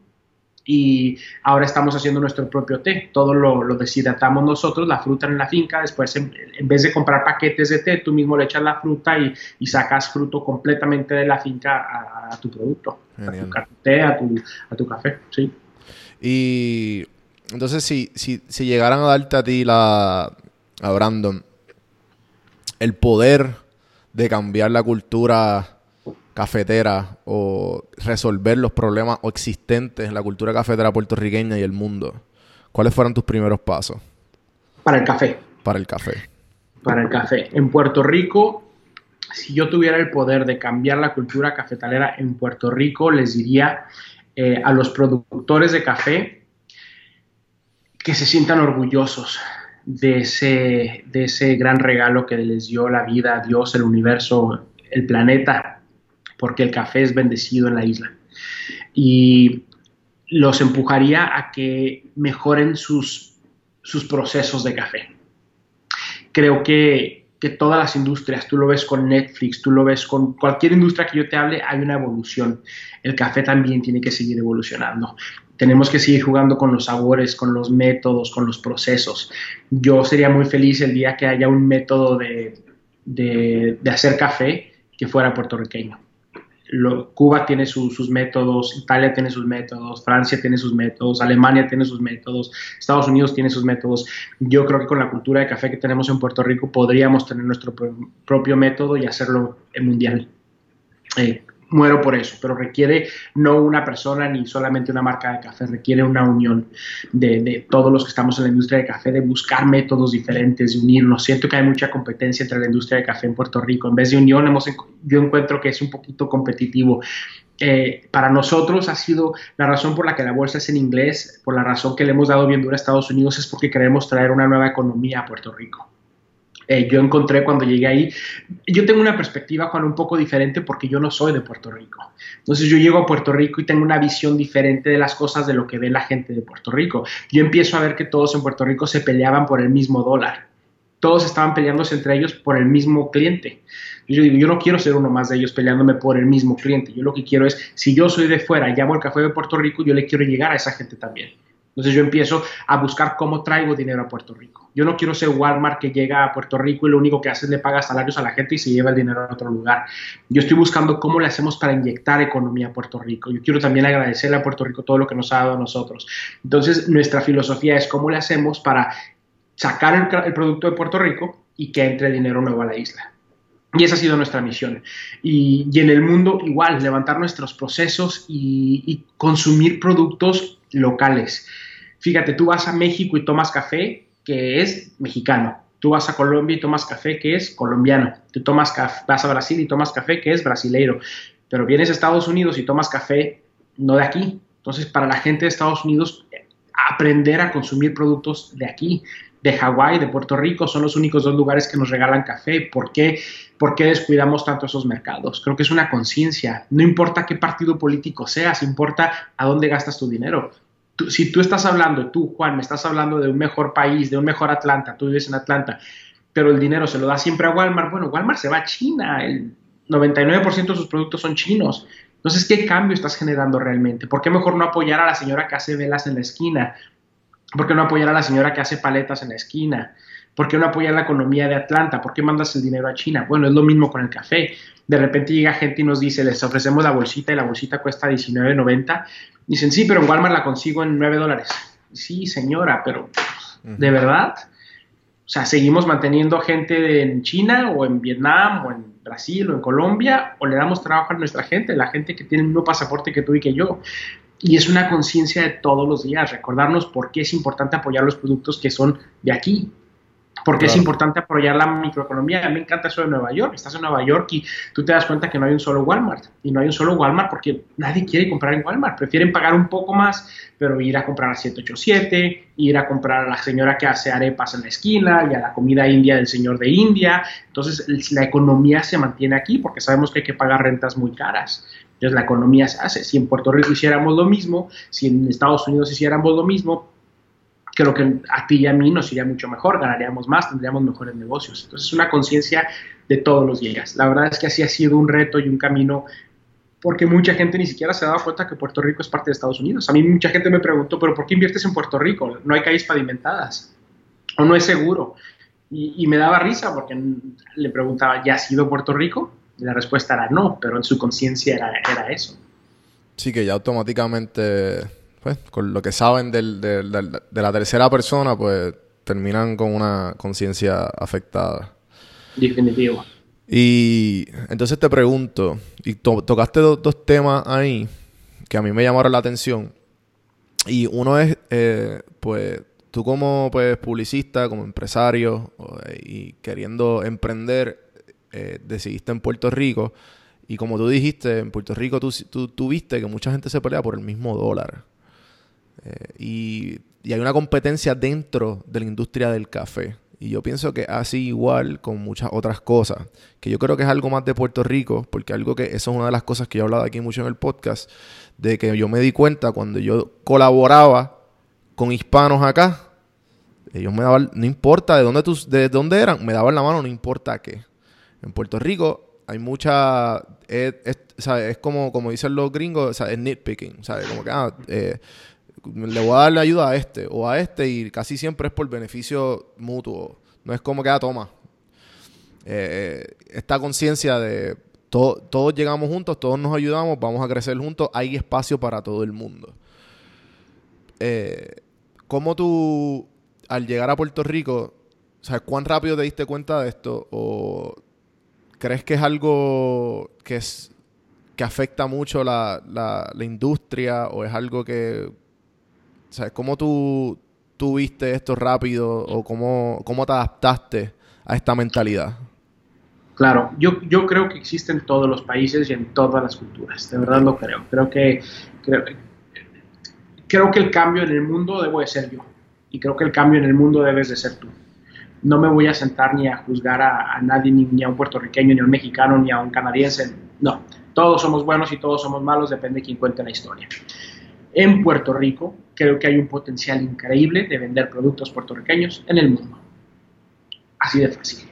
y ahora estamos haciendo nuestro propio té. Todo lo, lo deshidratamos nosotros, la fruta en la finca. Después, en, en, vez de comprar paquetes de té, tú mismo le echas la fruta y, y sacas fruto completamente de la finca a, a tu producto, Genial. a tu té, a tu, a tu café. Sí. Y entonces, si, si, si llegaran a darte a ti la. a Brandon. El poder de cambiar la cultura cafetera o resolver los problemas existentes en la cultura cafetera puertorriqueña y el mundo, ¿cuáles fueron tus primeros pasos Para el café. para el café? Para el café. En Puerto Rico, si yo tuviera el poder de cambiar la cultura cafetalera en Puerto Rico, les diría eh, a los productores de café que se sientan orgullosos de ese, de ese gran regalo que les dio la vida, Dios, el universo, el planeta, porque el café es bendecido en la isla. Y los empujaría a que mejoren sus, sus procesos de café. Creo que, que, todas las industrias, tú lo ves con Netflix, tú lo ves con cualquier industria que yo te hable, hay una evolución. El café también tiene que seguir evolucionando tenemos que seguir jugando con los sabores, con los métodos, con los procesos. Yo sería muy feliz el día que haya un método de, de, de hacer café que fuera puertorriqueño. Lo, Cuba tiene su, sus métodos, Italia tiene sus métodos, Francia tiene sus métodos, Alemania tiene sus métodos, Estados Unidos tiene sus métodos. Yo creo que con la cultura de café que tenemos en Puerto Rico podríamos tener nuestro propio método y hacerlo mundial. Eh, muero por eso, pero requiere no una persona ni solamente una marca de café, requiere una unión de, de, todos los que estamos en la industria de café, de buscar métodos diferentes, de unirnos. Siento que hay mucha competencia entre la industria de café en Puerto Rico. En vez de unión, hemos, yo encuentro que es un poquito competitivo. Eh, para nosotros ha sido la razón por la que la bolsa es en inglés, por la razón que le hemos dado bien dura a Estados Unidos, es porque queremos traer una nueva economía a Puerto Rico. Eh, yo encontré cuando llegué ahí, yo tengo una perspectiva, Juan, un poco diferente porque yo no soy de Puerto Rico. Entonces yo llego a Puerto Rico y tengo una visión diferente de las cosas de lo que ve la gente de Puerto Rico. Yo empiezo a ver que todos en Puerto Rico se peleaban por el mismo dólar. Todos estaban peleándose entre ellos por el mismo cliente. Yo digo, yo no quiero ser uno más de ellos peleándome por el mismo cliente. Yo lo que quiero es, si yo soy de fuera y llamo el café de Puerto Rico, yo le quiero llegar a esa gente también. Entonces yo empiezo a buscar cómo traigo dinero a Puerto Rico. Yo no quiero ser Walmart que llega a Puerto Rico y lo único que hace es le paga salarios a la gente y se lleva el dinero a otro lugar. Yo estoy buscando cómo le hacemos para inyectar economía a Puerto Rico. Yo quiero también agradecerle a Puerto Rico todo lo que nos ha dado a nosotros. Entonces nuestra filosofía es cómo le hacemos para sacar el, el producto de Puerto Rico y que entre dinero nuevo a la isla. Y esa ha sido nuestra misión. Y, y, en el mundo igual, levantar nuestros procesos y, y, consumir productos locales. Fíjate, tú vas a México y tomas café que es mexicano. Tú vas a Colombia y tomas café que es colombiano. Tú tomas café, vas a Brasil y tomas café que es brasileiro. Pero vienes a Estados Unidos y tomas café no de aquí. Entonces, para la gente de Estados Unidos, aprender a consumir productos de aquí, de Hawái, de Puerto Rico, son los únicos dos lugares que nos regalan café. ¿Por qué, ¿Por qué descuidamos tanto esos mercados? Creo que es una conciencia. No importa qué partido político seas, importa a dónde gastas tu dinero. Si tú estás hablando, tú, Juan, me estás hablando de un mejor país, de un mejor Atlanta, tú vives en Atlanta, pero el dinero se lo da siempre a Walmart. Bueno, Walmart se va a China, el 99% de sus productos son chinos. Entonces, ¿qué cambio estás generando realmente? ¿Por qué mejor no apoyar a la señora que hace velas en la esquina? ¿Por qué no apoyar a la señora que hace paletas en la esquina? ¿Por qué no apoyar la economía de Atlanta? ¿Por qué mandas el dinero a China? Bueno, es lo mismo con el café. De repente llega gente y nos dice, les ofrecemos la bolsita y la bolsita cuesta $19.90. Dicen, sí, pero en Walmart la consigo en 9 dólares. Sí, señora, pero ¿de verdad? O sea, seguimos manteniendo gente en China o en Vietnam o en Brasil o en Colombia o le damos trabajo a nuestra gente, la gente que tiene el mismo pasaporte que tú y que yo. Y es una conciencia de todos los días, recordarnos por qué es importante apoyar los productos que son de aquí, porque es importante apoyar la microeconomía. A mí me encanta eso de Nueva York. Estás en Nueva York y tú te das cuenta que no hay un solo Walmart. Y no hay un solo Walmart porque nadie quiere comprar en Walmart. Prefieren pagar un poco más, pero ir a comprar a 787, ir a comprar a la señora que hace arepas en la esquina y a la comida india del señor de India. Entonces la economía se mantiene aquí porque sabemos que hay que pagar rentas muy caras. Entonces la economía se hace. Si en Puerto Rico hiciéramos lo mismo, si en Estados Unidos hiciéramos lo mismo, creo que a ti y a mí nos iría mucho mejor, ganaríamos más, tendríamos mejores negocios. Entonces es una conciencia de todos los días. La verdad es que así ha sido un reto y un camino porque mucha gente ni siquiera se ha dado cuenta que Puerto Rico es parte de Estados Unidos. A mí mucha gente me preguntó, pero ¿por qué inviertes en Puerto Rico? No hay calles pavimentadas o no es seguro. Y, me daba risa porque le preguntaba, ¿ya has ido a Puerto Rico? Y la respuesta era no, pero en su conciencia era, era eso. Sí, que ya automáticamente pues, con lo que saben del, de la tercera persona, pues terminan con una conciencia afectada. Definitivo. Y entonces te pregunto, y tocaste dos temas ahí que a mí me llamaron la atención. Y uno es, eh, pues, tú como pues, publicista, como empresario y queriendo emprender, eh, decidiste en Puerto Rico. Y como tú dijiste, en Puerto Rico tú, tú, tú, viste que mucha gente se pelea por el mismo dólar. Eh, y, hay una competencia dentro de la industria del café. Y yo pienso que así igual con muchas otras cosas, que yo creo que es algo más de Puerto Rico, porque algo que eso es una de las cosas que yo he hablado aquí mucho en el podcast, de que yo me di cuenta cuando yo colaboraba con hispanos acá, ellos me daban, no importa de dónde, de dónde eran, me daban la mano, no importa qué. En Puerto Rico hay mucha, es, como, como dicen los gringos, es nitpicking, ¿sabes? Como que, ah, eh, le voy a darle ayuda a este o a este y casi siempre es por beneficio mutuo. No es como que, ah, toma. Eh, eh, esta conciencia de todos llegamos juntos, todos nos ayudamos, vamos a crecer juntos, hay espacio para todo el mundo. Eh, ¿Cómo tú, al llegar a Puerto Rico, ¿sabes cuán rápido te diste cuenta de esto? ¿O crees que es algo que es que afecta mucho la, la industria o es algo que sea, ¿Cómo tú, tú viste esto rápido o cómo, cómo te adaptaste a esta mentalidad? Claro, yo, yo creo que existe en todos los países y en todas las culturas, de verdad lo creo. Creo que, creo, creo que el cambio en el mundo debo de ser yo y creo que el cambio en el mundo debes de ser tú. No me voy a sentar ni a juzgar a, a nadie, ni, ni, a un puertorriqueño, ni a un mexicano, ni a un canadiense. No, todos somos buenos y todos somos malos, depende de quién cuente la historia. En Puerto Rico creo que hay un potencial increíble de vender productos puertorriqueños en el mundo. Así de fácil.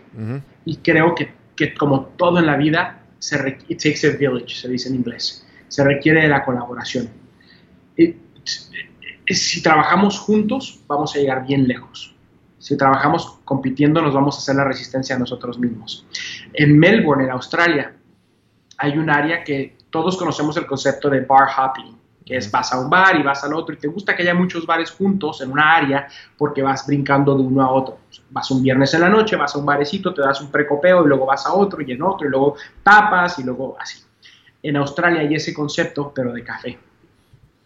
Y creo que, que, como todo en la vida, se it takes a village, se dice en inglés. Se requiere de la colaboración. Y, si trabajamos juntos, vamos a llegar bien lejos. Si trabajamos compitiendo, nos vamos a hacer la resistencia a nosotros mismos. En Melbourne, en Australia, hay un área que todos conocemos el concepto de bar hopping es vas a un bar y vas al otro y te gusta que haya muchos bares juntos en una área porque vas brincando de uno a otro. Vas un viernes en la noche, vas a un barecito, te das un precopeo y luego vas a otro y en otro y luego tapas y luego así. En Australia hay ese concepto, pero de café.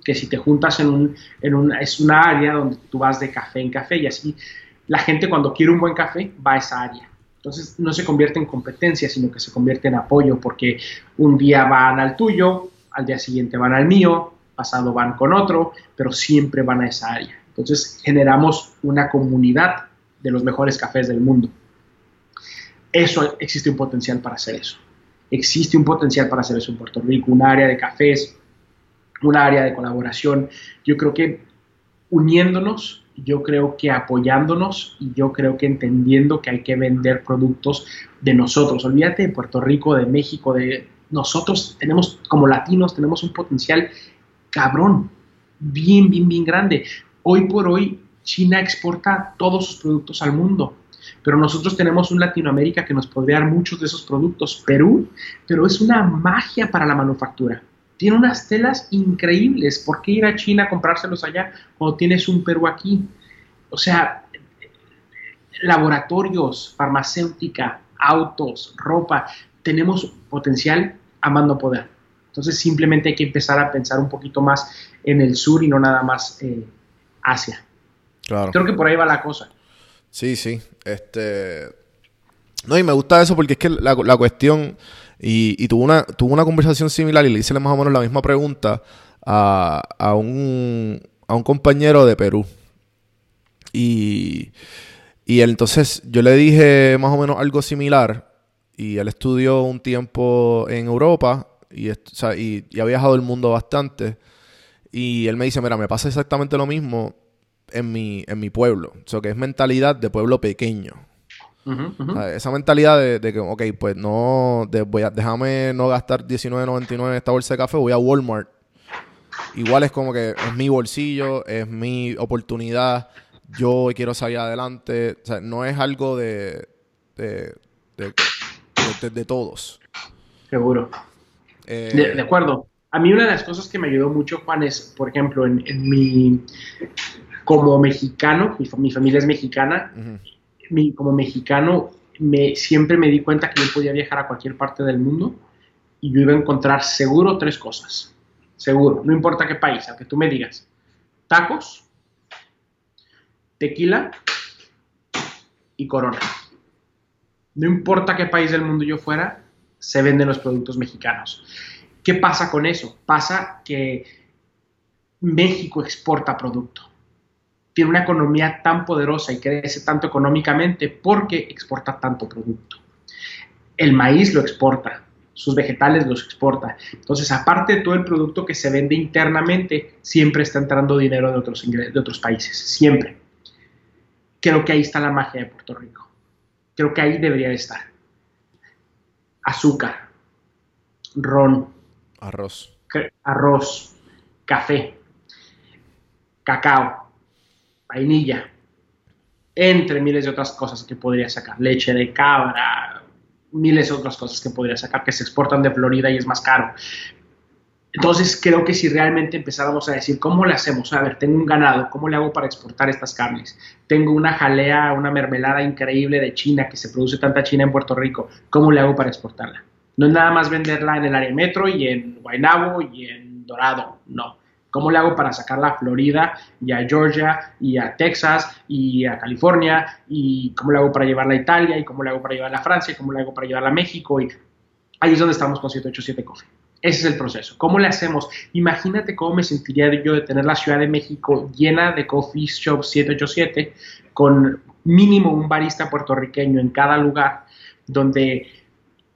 Que si te juntas en, un, en una, es una área donde tú vas de café en café y así la gente cuando quiere un buen café va a esa área. Entonces no se convierte en competencia, sino que se convierte en apoyo porque un día van al tuyo, al día siguiente van al mío, pasado van con otro, pero siempre van a esa área. Entonces generamos una comunidad de los mejores cafés del mundo. Eso existe un potencial para hacer eso. Existe un potencial para hacer eso en Puerto Rico, un área de cafés, un área de colaboración. Yo creo que uniéndonos, yo creo que apoyándonos y yo creo que entendiendo que hay que vender productos de nosotros. Olvídate de Puerto Rico, de México, de nosotros tenemos, como latinos, tenemos un potencial cabrón, bien, bien, bien grande. Hoy por hoy, China exporta todos sus productos al mundo, pero nosotros tenemos un Latinoamérica que nos podría dar muchos de esos productos. Perú, pero es una magia para la manufactura. Tiene unas telas increíbles. ¿Por qué ir a China a comprárselos allá cuando tienes un Perú aquí? O sea, laboratorios, farmacéutica, autos, ropa, tenemos potencial amando poder. Entonces simplemente hay que empezar a pensar un poquito más en el sur y no nada más eh, Asia. Claro. Creo que por ahí va la cosa. Sí, sí. Este. No, y me gusta eso porque es que la, la cuestión. Y, y tuve una, tuve una conversación similar y le hice más o menos la misma pregunta a, a, un, a un compañero de Perú. Y, y él, entonces yo le dije más o menos algo similar. Y él estudió un tiempo en Europa y, o sea, y, y ha viajado el mundo bastante. Y él me dice, mira, me pasa exactamente lo mismo en mi, en mi pueblo. O sea, que es mentalidad de pueblo pequeño. O sea, esa mentalidad de, de que, ok, pues no, de- voy a, déjame no gastar $19.99 en esta bolsa de café, voy a Walmart. Igual es como que es mi bolsillo, es mi oportunidad, yo quiero salir adelante. O sea, no es algo de, de- de todos. Seguro. Eh, De, de acuerdo. A mí una de las cosas que me ayudó mucho, Juan, es, por ejemplo, en, en mi, como mexicano, mi, mi familia es mexicana, mi- como mexicano, me, siempre me di cuenta que yo podía viajar a cualquier parte del mundo y yo iba a encontrar seguro tres cosas. Seguro, no importa qué país, aunque tú me digas. Tacos, tequila y corona. No importa qué país del mundo yo fuera, se venden los productos mexicanos. ¿Qué pasa con eso? Pasa que México exporta producto tiene una economía tan poderosa y crece tanto económicamente porque exporta tanto producto. El maíz lo exporta, sus vegetales los exporta. Entonces, aparte de todo el producto que se vende internamente, siempre está entrando dinero de otros, de otros países, siempre. Creo que ahí está la magia de Puerto Rico. Creo que ahí debería de estar. Azúcar, ron, arroz. arroz, café, cacao, vainilla, entre miles de otras cosas que podría sacar, leche de cabra, miles de otras cosas que podría sacar que se exportan de Florida y es más caro. Entonces creo que si realmente empezáramos a decir, ¿cómo le hacemos? A ver, tengo un ganado, ¿cómo le hago para exportar estas carnes? Tengo una jalea, una mermelada increíble de China, que se produce tanta China en Puerto Rico, ¿cómo le hago para exportarla? No es nada más venderla en el área metro y en Guaynabo y en Dorado, no. ¿Cómo le hago para sacarla a Florida y a Georgia y a Texas y a California? ¿Y cómo le hago para llevarla a Italia? ¿Y cómo le hago para llevarla a Francia? ¿Y cómo le hago para llevarla a México? Y ahí es donde estamos con 787 Coffee. Ese es el proceso. ¿Cómo le hacemos? Imagínate cómo me sentiría yo de tener la Ciudad de México llena de Coffee Shop 787 con mínimo un barista puertorriqueño en cada lugar donde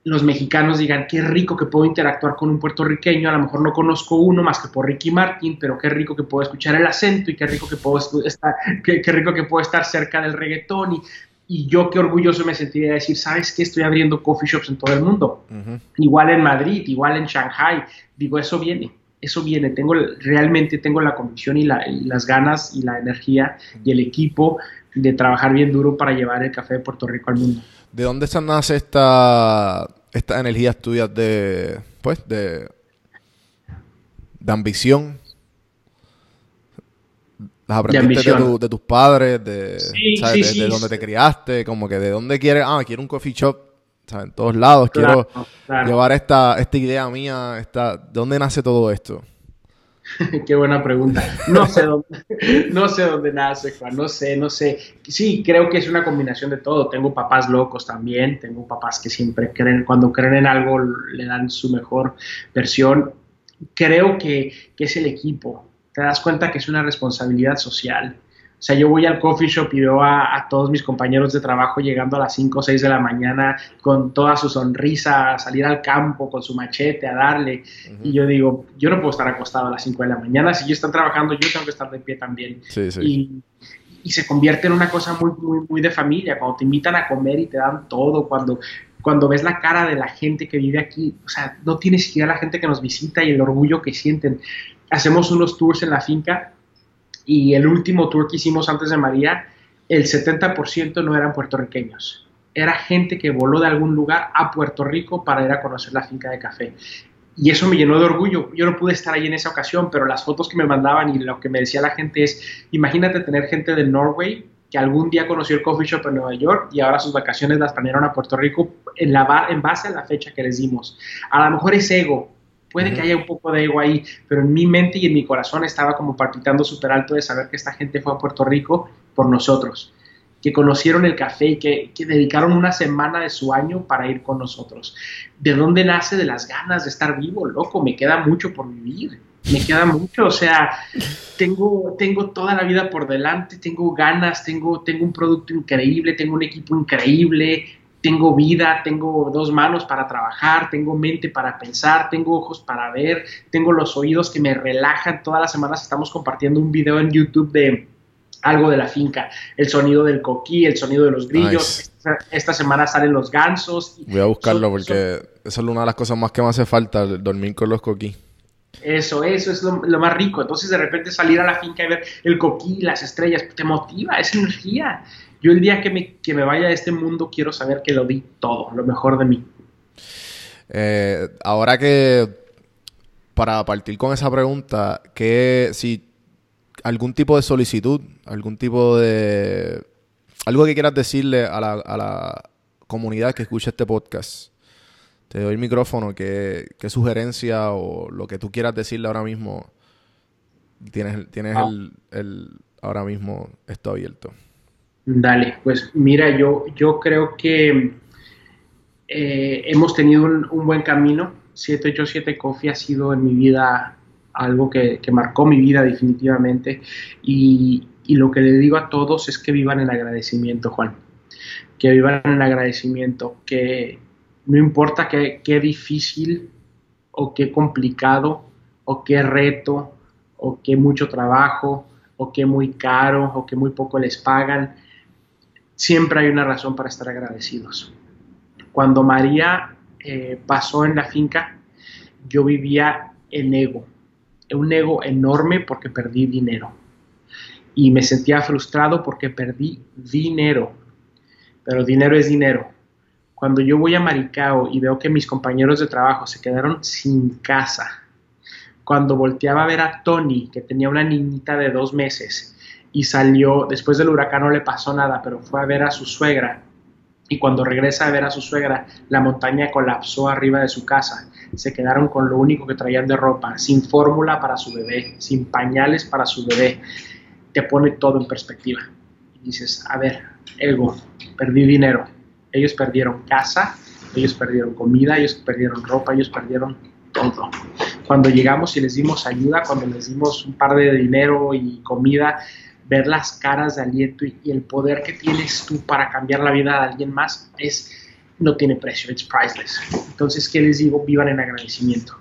los mexicanos digan, qué rico que puedo interactuar con un puertorriqueño, a lo mejor no conozco uno más que por Ricky Martin, pero qué rico que puedo escuchar el acento y qué rico que puedo estar, qué, qué rico que puedo estar cerca del reggaetón y, y yo qué orgulloso me sentiría de decir, ¿sabes qué? Estoy abriendo coffee shops en todo el mundo, igual en Madrid, igual en Shanghai, digo, eso viene, eso viene, tengo realmente tengo la convicción y, la- y las ganas y la energía y el equipo de trabajar bien duro para llevar el café de Puerto Rico al mundo. ¿De dónde se nace esta, estas energías tuyas de, pues, de, de ambición? ¿Las aprendiste de, ambición. tu- de tus padres? De, Sí, ¿sabes? sí, de, sí. de dónde te criaste? Como que de dónde quieres... Ah, quiero un coffee shop. ¿sabes? En todos lados. Claro, quiero claro. llevar esta, esta idea mía. Esta, ¿De dónde nace todo esto? [LAUGHS] Qué buena pregunta. No sé dónde, [LAUGHS] no sé dónde nace, Juan. No sé, no sé. Sí, creo que es una combinación de todo. Tengo papás locos también. Tengo papás que siempre creen, cuando creen en algo, le dan su mejor versión. Creo que, que es el equipo. Te das cuenta que es una responsabilidad social. O sea, yo voy al coffee shop y veo a, a todos mis compañeros de trabajo llegando a las 5 o 6 de la mañana con toda su sonrisa, a salir al campo con su machete, a darle. Y yo digo, yo no puedo estar acostado a las 5 de la mañana. Si ellos están trabajando, yo tengo que estar de pie también. Sí, sí. Y, y se convierte en una cosa muy, muy, muy de familia. Cuando te invitan a comer y te dan todo, cuando, cuando ves la cara de la gente que vive aquí, o sea, no tiene siquiera la gente que nos visita y el orgullo que sienten. Hacemos unos tours en la finca y el último tour que hicimos antes de María, el 70% no eran puertorriqueños. Era gente que voló de algún lugar a Puerto Rico para ir a conocer la finca de café. Y eso me llenó de orgullo. Yo no pude estar ahí en esa ocasión, pero las fotos que me mandaban y lo que me decía la gente es, imagínate tener gente de Norway que algún día conoció el coffee shop en Nueva York y ahora sus vacaciones las planearon a Puerto Rico en, la, en base a la fecha que les dimos. A lo mejor es ego, puede que haya un poco de ego ahí, pero en mi mente y en mi corazón estaba como palpitando súper alto de saber que esta gente fue a Puerto Rico por nosotros, que conocieron el café y que, que dedicaron una semana de su año para ir con nosotros. ¿De dónde nace de las ganas de estar vivo, loco? Me queda mucho por vivir me queda mucho, o sea, tengo, tengo toda la vida por delante, tengo ganas, tengo, tengo un producto increíble, tengo un equipo increíble, tengo vida, tengo dos manos para trabajar, tengo mente para pensar, tengo ojos para ver, tengo los oídos que me relajan. Todas las semanas estamos compartiendo un video en YouTube de algo de la finca, el sonido del coquí, el sonido de los grillos. Esta, semana salen los gansos. Voy a buscarlo porque esa es una de las cosas más que me hace falta, dormir con los coquí. Eso, eso es lo, más rico. Entonces, de repente salir a la finca y ver el coquí, las estrellas, te motiva, es energía. Yo el día que me, que me vaya a este mundo quiero saber que lo di todo, lo mejor de mí. Eh, ahora que, para partir con esa pregunta, que si algún tipo de solicitud, algún tipo de... Algo que quieras decirle a la, a la comunidad que escucha este podcast te doy el micrófono. ¿Qué, sugerencia o lo que tú quieras decirle ahora mismo? Tienes, tienes ah. el, ahora mismo esto abierto. Dale, pues mira, yo, yo creo que eh, hemos tenido un, buen camino. 787 Coffee ha sido en mi vida algo que, marcó mi vida definitivamente. Y, y, lo que le digo a todos es que vivan en agradecimiento, Juan. Que vivan en agradecimiento, que, no importa qué, difícil o qué complicado o qué reto o qué mucho trabajo o qué muy caro o qué muy poco les pagan, siempre hay una razón para estar agradecidos. Cuando María eh, pasó en la finca, yo vivía en ego, un ego enorme porque perdí dinero. Y me sentía frustrado porque perdí dinero. Pero dinero es dinero. Cuando yo voy a Maricao y veo que mis compañeros de trabajo se quedaron sin casa, cuando volteaba a ver a Tony, que tenía una niñita de dos meses, y salió, después del huracán no le pasó nada, pero fue a ver a su suegra, y cuando regresa a ver a su suegra, la montaña colapsó arriba de su casa. Se quedaron con lo único que traían de ropa, sin fórmula para su bebé, sin pañales para su bebé. Te pone todo en perspectiva. Y dices, a ver, ego, perdí dinero, ellos perdieron casa, ellos perdieron comida, ellos perdieron ropa, ellos perdieron todo. Cuando llegamos y les dimos ayuda, cuando les dimos un par de dinero y comida, ver las caras de aliento y, el poder que tienes tú para cambiar la vida de alguien más es no tiene precio, es priceless. Entonces, ¿qué les digo? Vivan en agradecimiento.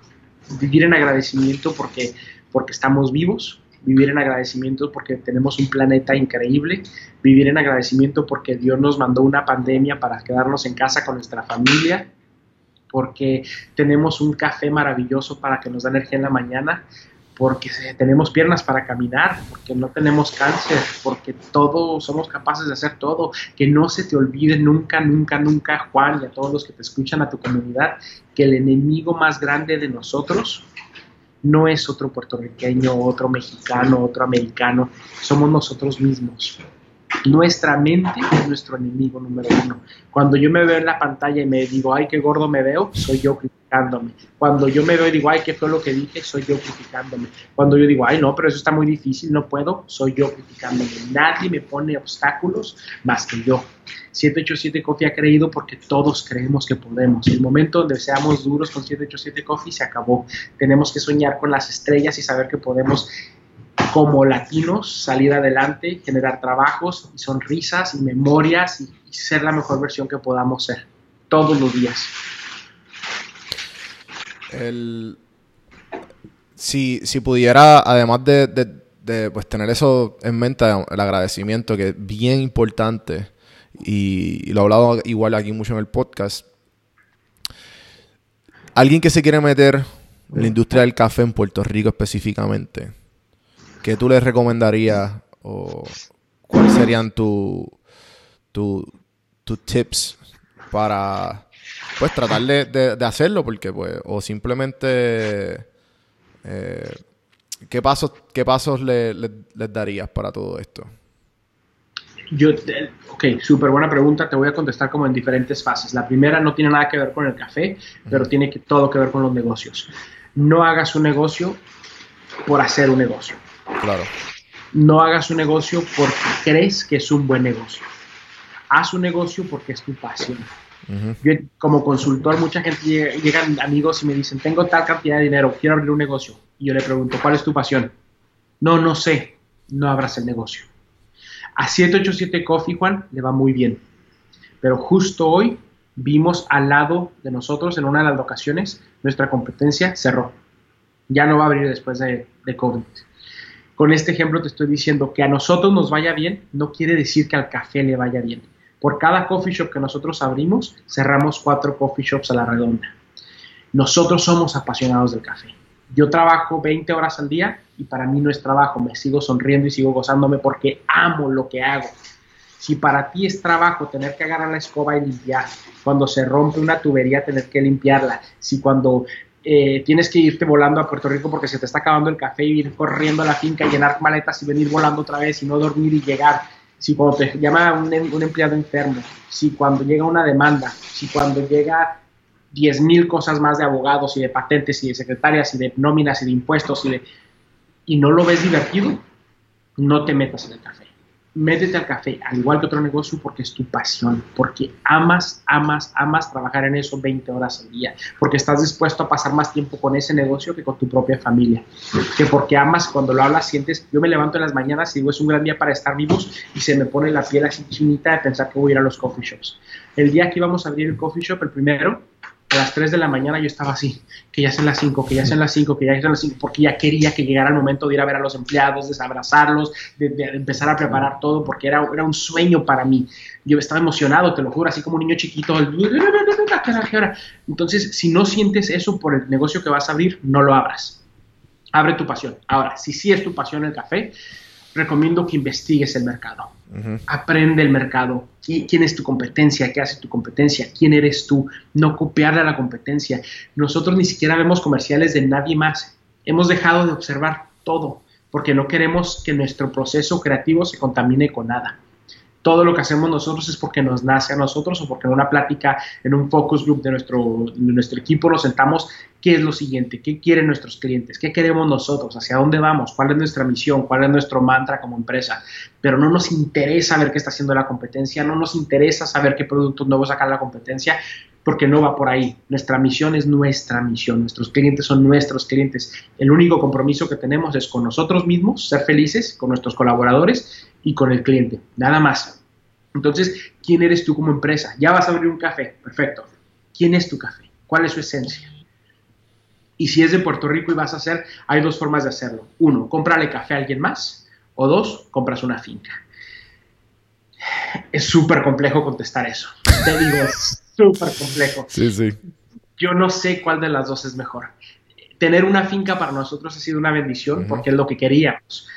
Vivir en agradecimiento porque, porque estamos vivos, vivir en agradecimiento porque tenemos un planeta increíble, vivir en agradecimiento porque Dios nos mandó una pandemia para quedarnos en casa con nuestra familia, porque tenemos un café maravilloso para que nos dé energía en la mañana, porque tenemos piernas para caminar, porque no tenemos cáncer, porque todos somos capaces de hacer todo. Que no se te olvide nunca, nunca, nunca, Juan, y a todos los que te escuchan, a tu comunidad, que el enemigo más grande de nosotros no es otro puertorriqueño, otro mexicano, otro americano, somos nosotros mismos. Nuestra mente es nuestro enemigo número uno. Cuando yo me veo en la pantalla y me digo, ay, qué gordo me veo, soy yo criticándome. Cuando yo me veo y digo, ay, qué fue lo que dije, soy yo criticándome. Cuando yo digo, ay, no, pero eso está muy difícil, no puedo, soy yo criticándome. Nadie me pone obstáculos más que yo. 787 Coffee ha creído porque todos creemos que podemos. El momento donde seamos duros con 787 Coffee se acabó. Tenemos que soñar con las estrellas y saber que podemos como latinos salir adelante, generar trabajos y sonrisas y memorias y, ser la mejor versión que podamos ser todos los días. Si, si pudiera, además de, pues, tener eso en mente, el agradecimiento, que es bien importante, y, lo he hablado igual aquí mucho en el podcast, alguien que se quiere meter en la industria del café en Puerto Rico específicamente, ¿qué tú le recomendarías o cuáles serían tus tu, tus tips para pues tratar de, de- de hacerlo? Porque pues, o simplemente eh, ¿qué pasos, qué pasos le- le- les darías para todo esto? Yo, te- ok, súper buena pregunta. Te voy a contestar como en diferentes fases. La primera no tiene nada que ver con el café, pero tiene que, todo que ver con los negocios. No hagas un negocio por hacer un negocio. Claro. No hagas un negocio porque crees que es un buen negocio. Haz un negocio porque es tu pasión. Yo, como consultor, mucha gente llega- llegan amigos y me dicen, tengo tal cantidad de dinero, quiero abrir un negocio. Y yo le pregunto, ¿cuál es tu pasión? No, no sé. No abras el negocio. A 787 Coffee, Juan, le va muy bien. Pero justo hoy vimos al lado de nosotros, en una de las locaciones, nuestra competencia cerró. Ya no va a abrir después de, de COVID. Con este ejemplo te estoy diciendo que a nosotros nos vaya bien, no quiere decir que al café le vaya bien. Por cada coffee shop que nosotros abrimos, cerramos cuatro coffee shops a la redonda. Nosotros somos apasionados del café. Yo trabajo 20 horas al día y para mí no es trabajo, me sigo sonriendo y sigo gozándome porque amo lo que hago. Si para ti es trabajo tener que agarrar la escoba y limpiar, cuando se rompe una tubería tener que limpiarla, si cuando eh, tienes que irte volando a Puerto Rico porque se te está acabando el café y ir corriendo a la finca, llenar maletas y venir volando otra vez y no dormir y llegar, si cuando te llama un, em- un empleado enfermo, si cuando llega una demanda, si cuando llega 10 mil cosas más de abogados y de patentes y de secretarias y de nóminas y de impuestos y, de, y no lo ves divertido, no te metas en el café. Métete al café, al igual que otro negocio, porque es tu pasión, porque amas, amas, amas trabajar en eso 20 horas al día, porque estás dispuesto a pasar más tiempo con ese negocio que con tu propia familia, que porque amas, cuando lo hablas, sientes, yo me levanto en las mañanas y digo, es un gran día para estar vivos y se me pone la piel así chinita de pensar que voy a ir a los coffee shops. El día que íbamos a abrir el coffee shop, el primero, a las 3 de la mañana yo estaba así, que ya sean las 5, que ya sean las 5, que ya sean las 5, porque ya quería que llegara el momento de ir a ver a los empleados, de abrazarlos, de, de empezar a preparar todo, porque era, era un sueño para mí. Yo estaba emocionado, te lo juro, así como un niño chiquito. Entonces, si no sientes eso por el negocio que vas a abrir, no lo abras. Abre tu pasión. Ahora, si sí es tu pasión el café, recomiendo que investigues el mercado Aprende el mercado, qui- quién es tu competencia, qué hace tu competencia, quién eres tú, no copiarle a la competencia. Nosotros ni siquiera vemos comerciales de nadie más. Hemos dejado de observar todo porque no queremos que nuestro proceso creativo se contamine con nada. Todo lo que hacemos nosotros es porque nos nace a nosotros o porque en una plática, en un focus group de nuestro, de nuestro equipo nos sentamos, ¿qué es lo siguiente? ¿Qué quieren nuestros clientes? ¿Qué queremos nosotros? ¿Hacia dónde vamos? ¿Cuál es nuestra misión? ¿Cuál es nuestro mantra como empresa? pero no nos interesa ver qué está haciendo la competencia, no nos interesa saber qué productos nuevos saca la competencia, porque no va por ahí. Nuestra misión es nuestra misión, nuestros clientes son nuestros clientes. El único compromiso que tenemos es con nosotros mismos, ser felices, con nuestros colaboradores y con el cliente, nada más. Entonces, ¿quién eres tú como empresa? Ya vas a abrir un café, perfecto. ¿Quién es tu café? ¿Cuál es su esencia? Y si es de Puerto Rico y vas a hacer, hay dos formas de hacerlo. Uno, cómprale café a alguien más o dos, compras una finca. Es súper complejo contestar eso. Te digo, [LAUGHS] súper complejo. Sí, sí. Yo no sé cuál de las dos es mejor. Tener una finca para nosotros ha sido una bendición porque es lo que queríamos.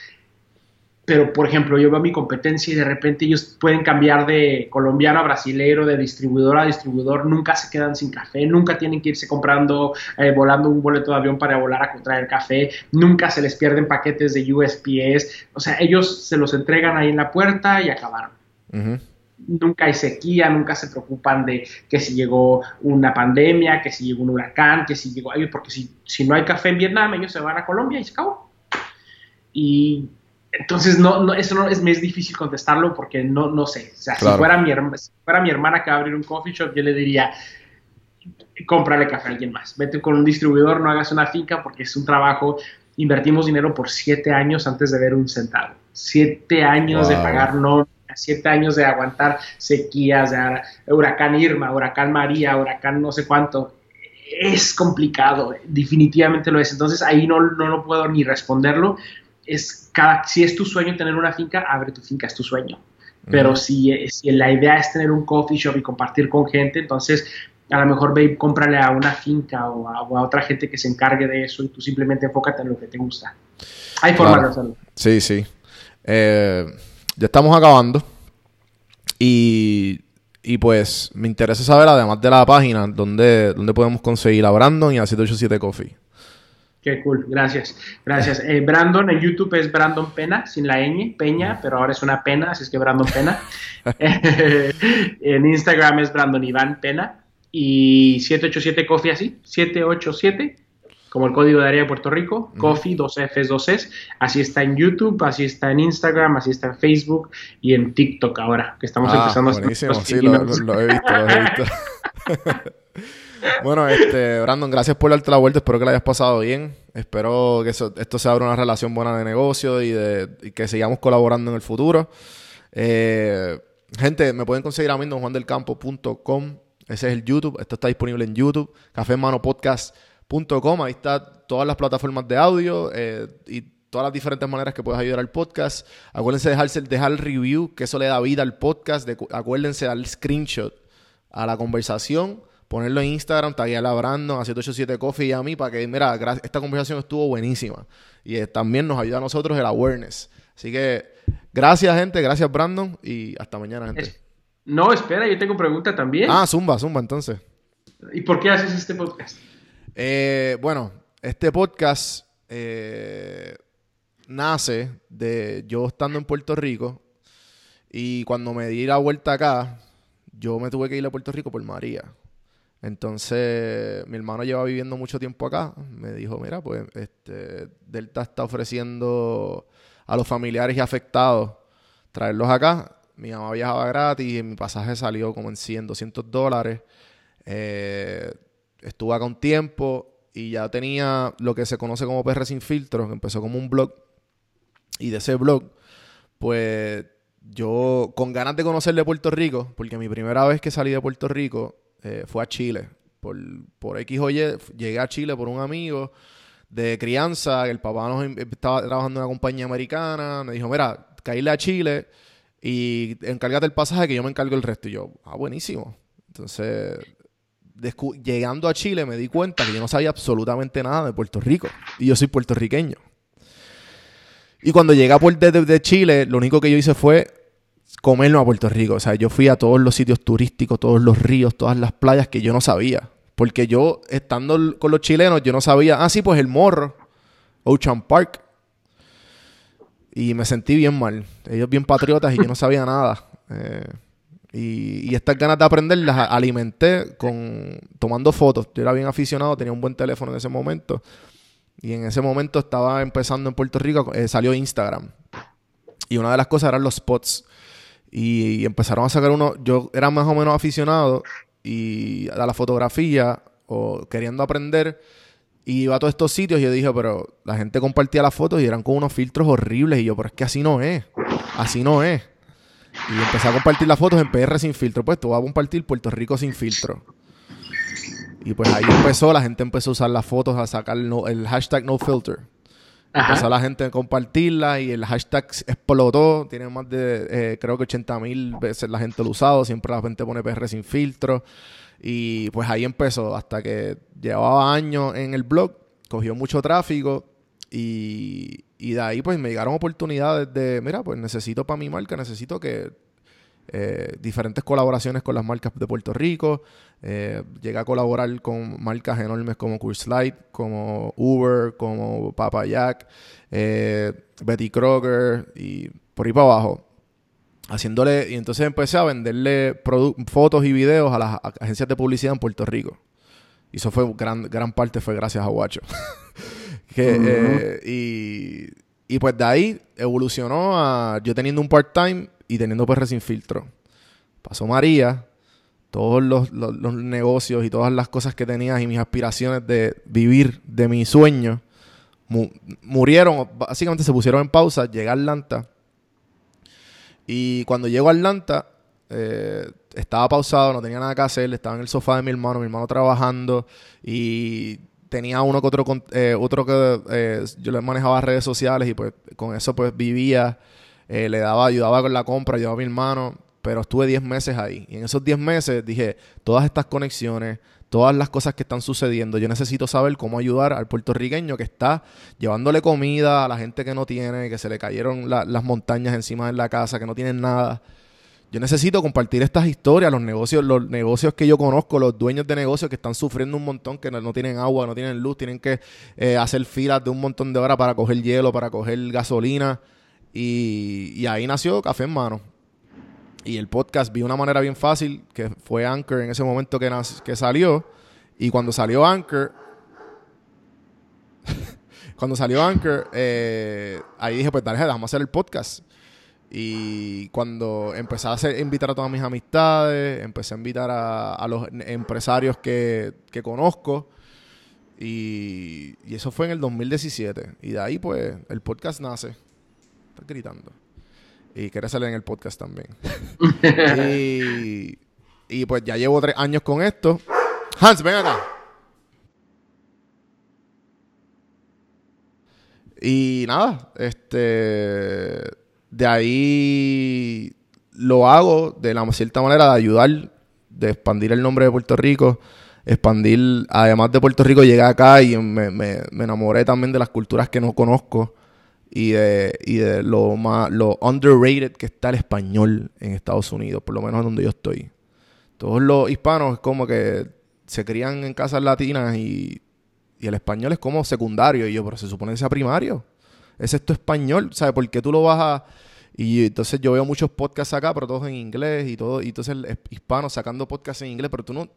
Pero, por ejemplo, yo veo mi competencia y de repente ellos pueden cambiar de colombiano a brasilero, de distribuidor a distribuidor, nunca se quedan sin café, nunca tienen que irse comprando, eh, volando un boleto de avión para volar a traer café, nunca se les pierden paquetes de USPS, o sea, ellos se los entregan ahí en la puerta y acabaron Ujú. Nunca hay sequía, nunca se preocupan de que si llegó una pandemia, que si llegó un huracán, que si llegó, porque si, si no hay café en Vietnam, ellos se van a Colombia y se acabó. Y entonces, no, no, eso no es, me es difícil contestarlo porque no, no sé. O sea, Claro. si, fuera mi, herma- si fuera mi hermana que va a abrir un coffee shop, yo le diría, cómprale café a alguien más. Vete con un distribuidor, no hagas una finca porque es un trabajo. Invertimos dinero por siete años antes de ver un centavo. Siete años de pagar no siete años de aguantar sequías, de huracán Irma, huracán María, huracán no sé cuánto. Es complicado, definitivamente lo es. Entonces ahí no, no lo puedo ni responderlo. Es cada, si es tu sueño tener una finca, abre tu finca, es tu sueño. Pero Ujú. si, si la idea es tener un coffee shop y compartir con gente, entonces a lo mejor ve y cómprale a una finca o a, o a otra gente que se encargue de eso y tú simplemente enfócate en lo que te gusta. Hay formas Claro. de hacerlo. Sí, sí. Eh, ya estamos acabando. Y, y pues me interesa saber, además de la página, dónde, dónde podemos conseguir a Brandon y a 787 Coffee. Qué cool, gracias. Gracias. Eh, Brandon en YouTube es Brandon Pena, sin la ñ, Peña, pero ahora es una pena, así es que Brandon Pena. [LAUGHS] [LAUGHS] en Instagram es Brandon Iván Pena. Y 787 Coffee así, 787, como el código de área de Puerto Rico, Coffee, dos Fs, dos Es. Así está en YouTube, así está en Instagram, así está en Facebook y en TikTok ahora, que estamos Ah, empezando a hacer buenísimo. Sí, lo, pininos. lo- lo he visto, lo he visto. [LAUGHS] bueno, este, Brandon, gracias por darte la vuelta. Espero que la hayas pasado bien. Espero que eso- esto se abra una relación buena de negocio y, de, y que sigamos colaborando en el futuro. Eh, gente, me pueden conseguir a mí en donjuandelcampo.com. Ese es el YouTube. Esto está disponible en YouTube. Ahí está todas las plataformas de audio eh, y todas las diferentes maneras que puedes ayudar al podcast. Acuérdense de dejarse, dejar el review, que eso le da vida al podcast. De- acuérdense de dar screenshot a la conversación, ponerlo en Instagram, taguear a Brandon, a 787 Coffee y a mí para que, mira, esta conversación estuvo buenísima. Y eh, también nos ayuda a nosotros el awareness. Así que gracias, gente. Gracias, Brandon. Y hasta mañana, gente. Es- No, espera, yo tengo pregunta también. Ah, zumba, zumba, entonces. ¿Y por qué haces este podcast? Eh, bueno, este podcast eh, nace de yo estando en Puerto Rico y cuando me di la vuelta acá, yo me tuve que ir a Puerto Rico por María. Entonces, mi hermano lleva viviendo mucho tiempo acá. Me dijo, mira, pues, este, Delta está ofreciendo a los familiares y afectados traerlos acá. Mi mamá viajaba gratis y mi pasaje salió como en 100, 200 dólares. Eh, estuve acá un tiempo y ya tenía lo que se conoce como PR Sin Filtros, que empezó como un blog. Y de ese blog, pues yo con ganas de conocer de Puerto Rico, porque mi primera vez que salí de Puerto Rico eh, fue a Chile. Por, por X o llegué a Chile por un amigo de crianza, el papá nos em- estaba trabajando en una compañía americana, me dijo, mira, caíle a Chile y encárgate el pasaje que yo me encargo el resto. Y yo, ah, buenísimo. Entonces, llegando a Chile me di cuenta que yo no sabía absolutamente nada de Puerto Rico. Y yo soy puertorriqueño. Y cuando llegué a Puerto de, Chile, lo único que yo hice fue comerme a Puerto Rico. O sea, yo fui a todos los sitios turísticos, todos los ríos, todas las playas que yo no sabía. Porque yo, estando con los chilenos, yo no sabía, ah, sí, pues el morro, Ocean Park. Y me sentí bien mal. Ellos bien patriotas y yo no sabía nada. Eh, y, estas ganas de aprender las alimenté con tomando fotos. Yo era bien aficionado, tenía un buen teléfono en ese momento. Y en ese momento estaba empezando en Puerto Rico, eh, salió Instagram. Y una de las cosas eran los spots. Y, y empezaron a sacar uno. Yo era más o menos aficionado y a la fotografía o queriendo aprender. Y iba a todos estos sitios y yo dije, pero la gente compartía las fotos y eran con unos filtros horribles. Y yo, pero es que así no es. Así no es. Y empecé a compartir las fotos en PR sin filtro. Pues tú vas a compartir Puerto Rico sin filtro. Y pues ahí empezó, la gente empezó a usar las fotos, a sacar no- el hashtag no filter. Empezó la gente a compartirla y el hashtag explotó. Tiene más de, eh, creo que 80 mil veces la gente lo ha usado. Siempre la gente pone PR sin filtro. Y pues ahí empezó, hasta que llevaba años en el blog, cogió mucho tráfico y, y de ahí pues me llegaron oportunidades de, mira, pues necesito para mi marca, necesito que eh, diferentes colaboraciones con las marcas de Puerto Rico. Eh, llegué a colaborar con marcas enormes como Curse Light, como Uber, como Papa Jack, eh, Betty Crocker y por ahí para abajo. Haciéndole, y entonces empecé a venderle fotos y videos a las agencias de publicidad en Puerto Rico. Y eso fue gran, gran parte fue gracias a Guacho. [LAUGHS] Que, eh, y, y pues de ahí evolucionó a yo teniendo un part-time y teniendo PR sin filtro. Pasó María, todos los, los- los negocios y todas las cosas que tenías y mis aspiraciones de vivir de mi sueño mu- murieron, básicamente se pusieron en pausa. Llegué a Atlanta y cuando llego a Atlanta eh, estaba pausado, no tenía nada que hacer, estaba en el sofá de mi hermano, mi hermano trabajando y tenía uno que otro, eh, otro que eh, yo le manejaba redes sociales y pues con eso pues vivía, eh, le daba, ayudaba con la compra, ayudaba a mi hermano pero estuve 10 meses ahí. Y en esos 10 meses dije, todas estas conexiones, todas las cosas que están sucediendo, yo necesito saber cómo ayudar al puertorriqueño que está llevándole comida a la gente que no tiene, que se le cayeron la- las montañas encima de la casa, que no tienen nada. Yo necesito compartir estas historias, los negocios, los negocios que yo conozco, los dueños de negocios que están sufriendo un montón, que no, tienen agua, no tienen luz, tienen que eh, hacer filas de un montón de horas para coger hielo, para coger gasolina. Y, ahí nació Café en Mano. Y el podcast vi una manera bien fácil, que fue Anchor en ese momento que, que salió. Y cuando salió Anchor, [LAUGHS] cuando salió Anchor, eh, ahí dije, pues dale, vamos a hacer el podcast. Y cuando empecé a hacer- invitar a todas mis amistades, empecé a invitar a, a los empresarios que, que conozco. Y, y eso fue en el 2017. Y de ahí, pues, el podcast nace. Estás gritando. Y quieres salir en el podcast también. [LAUGHS] y, y pues ya llevo tres años con esto. Hans, ven acá. Y nada, este. De ahí lo hago de la cierta manera de ayudar, de expandir el nombre de Puerto Rico, expandir, además de Puerto Rico, llegué acá y me, me- me enamoré también de las culturas que no conozco y de, y de lo más, lo underrated que está el español en Estados Unidos, por lo menos donde yo estoy. Todos los hispanos es como que se crían en casas latinas y, y el español es como secundario. Y yo, pero se supone que sea primario. Es tu español, ¿sabes? ¿Por qué tú lo vas a...? Y entonces yo veo muchos podcasts acá, pero todos en inglés y todo. Y entonces el hispano sacando podcasts en inglés, pero tú no...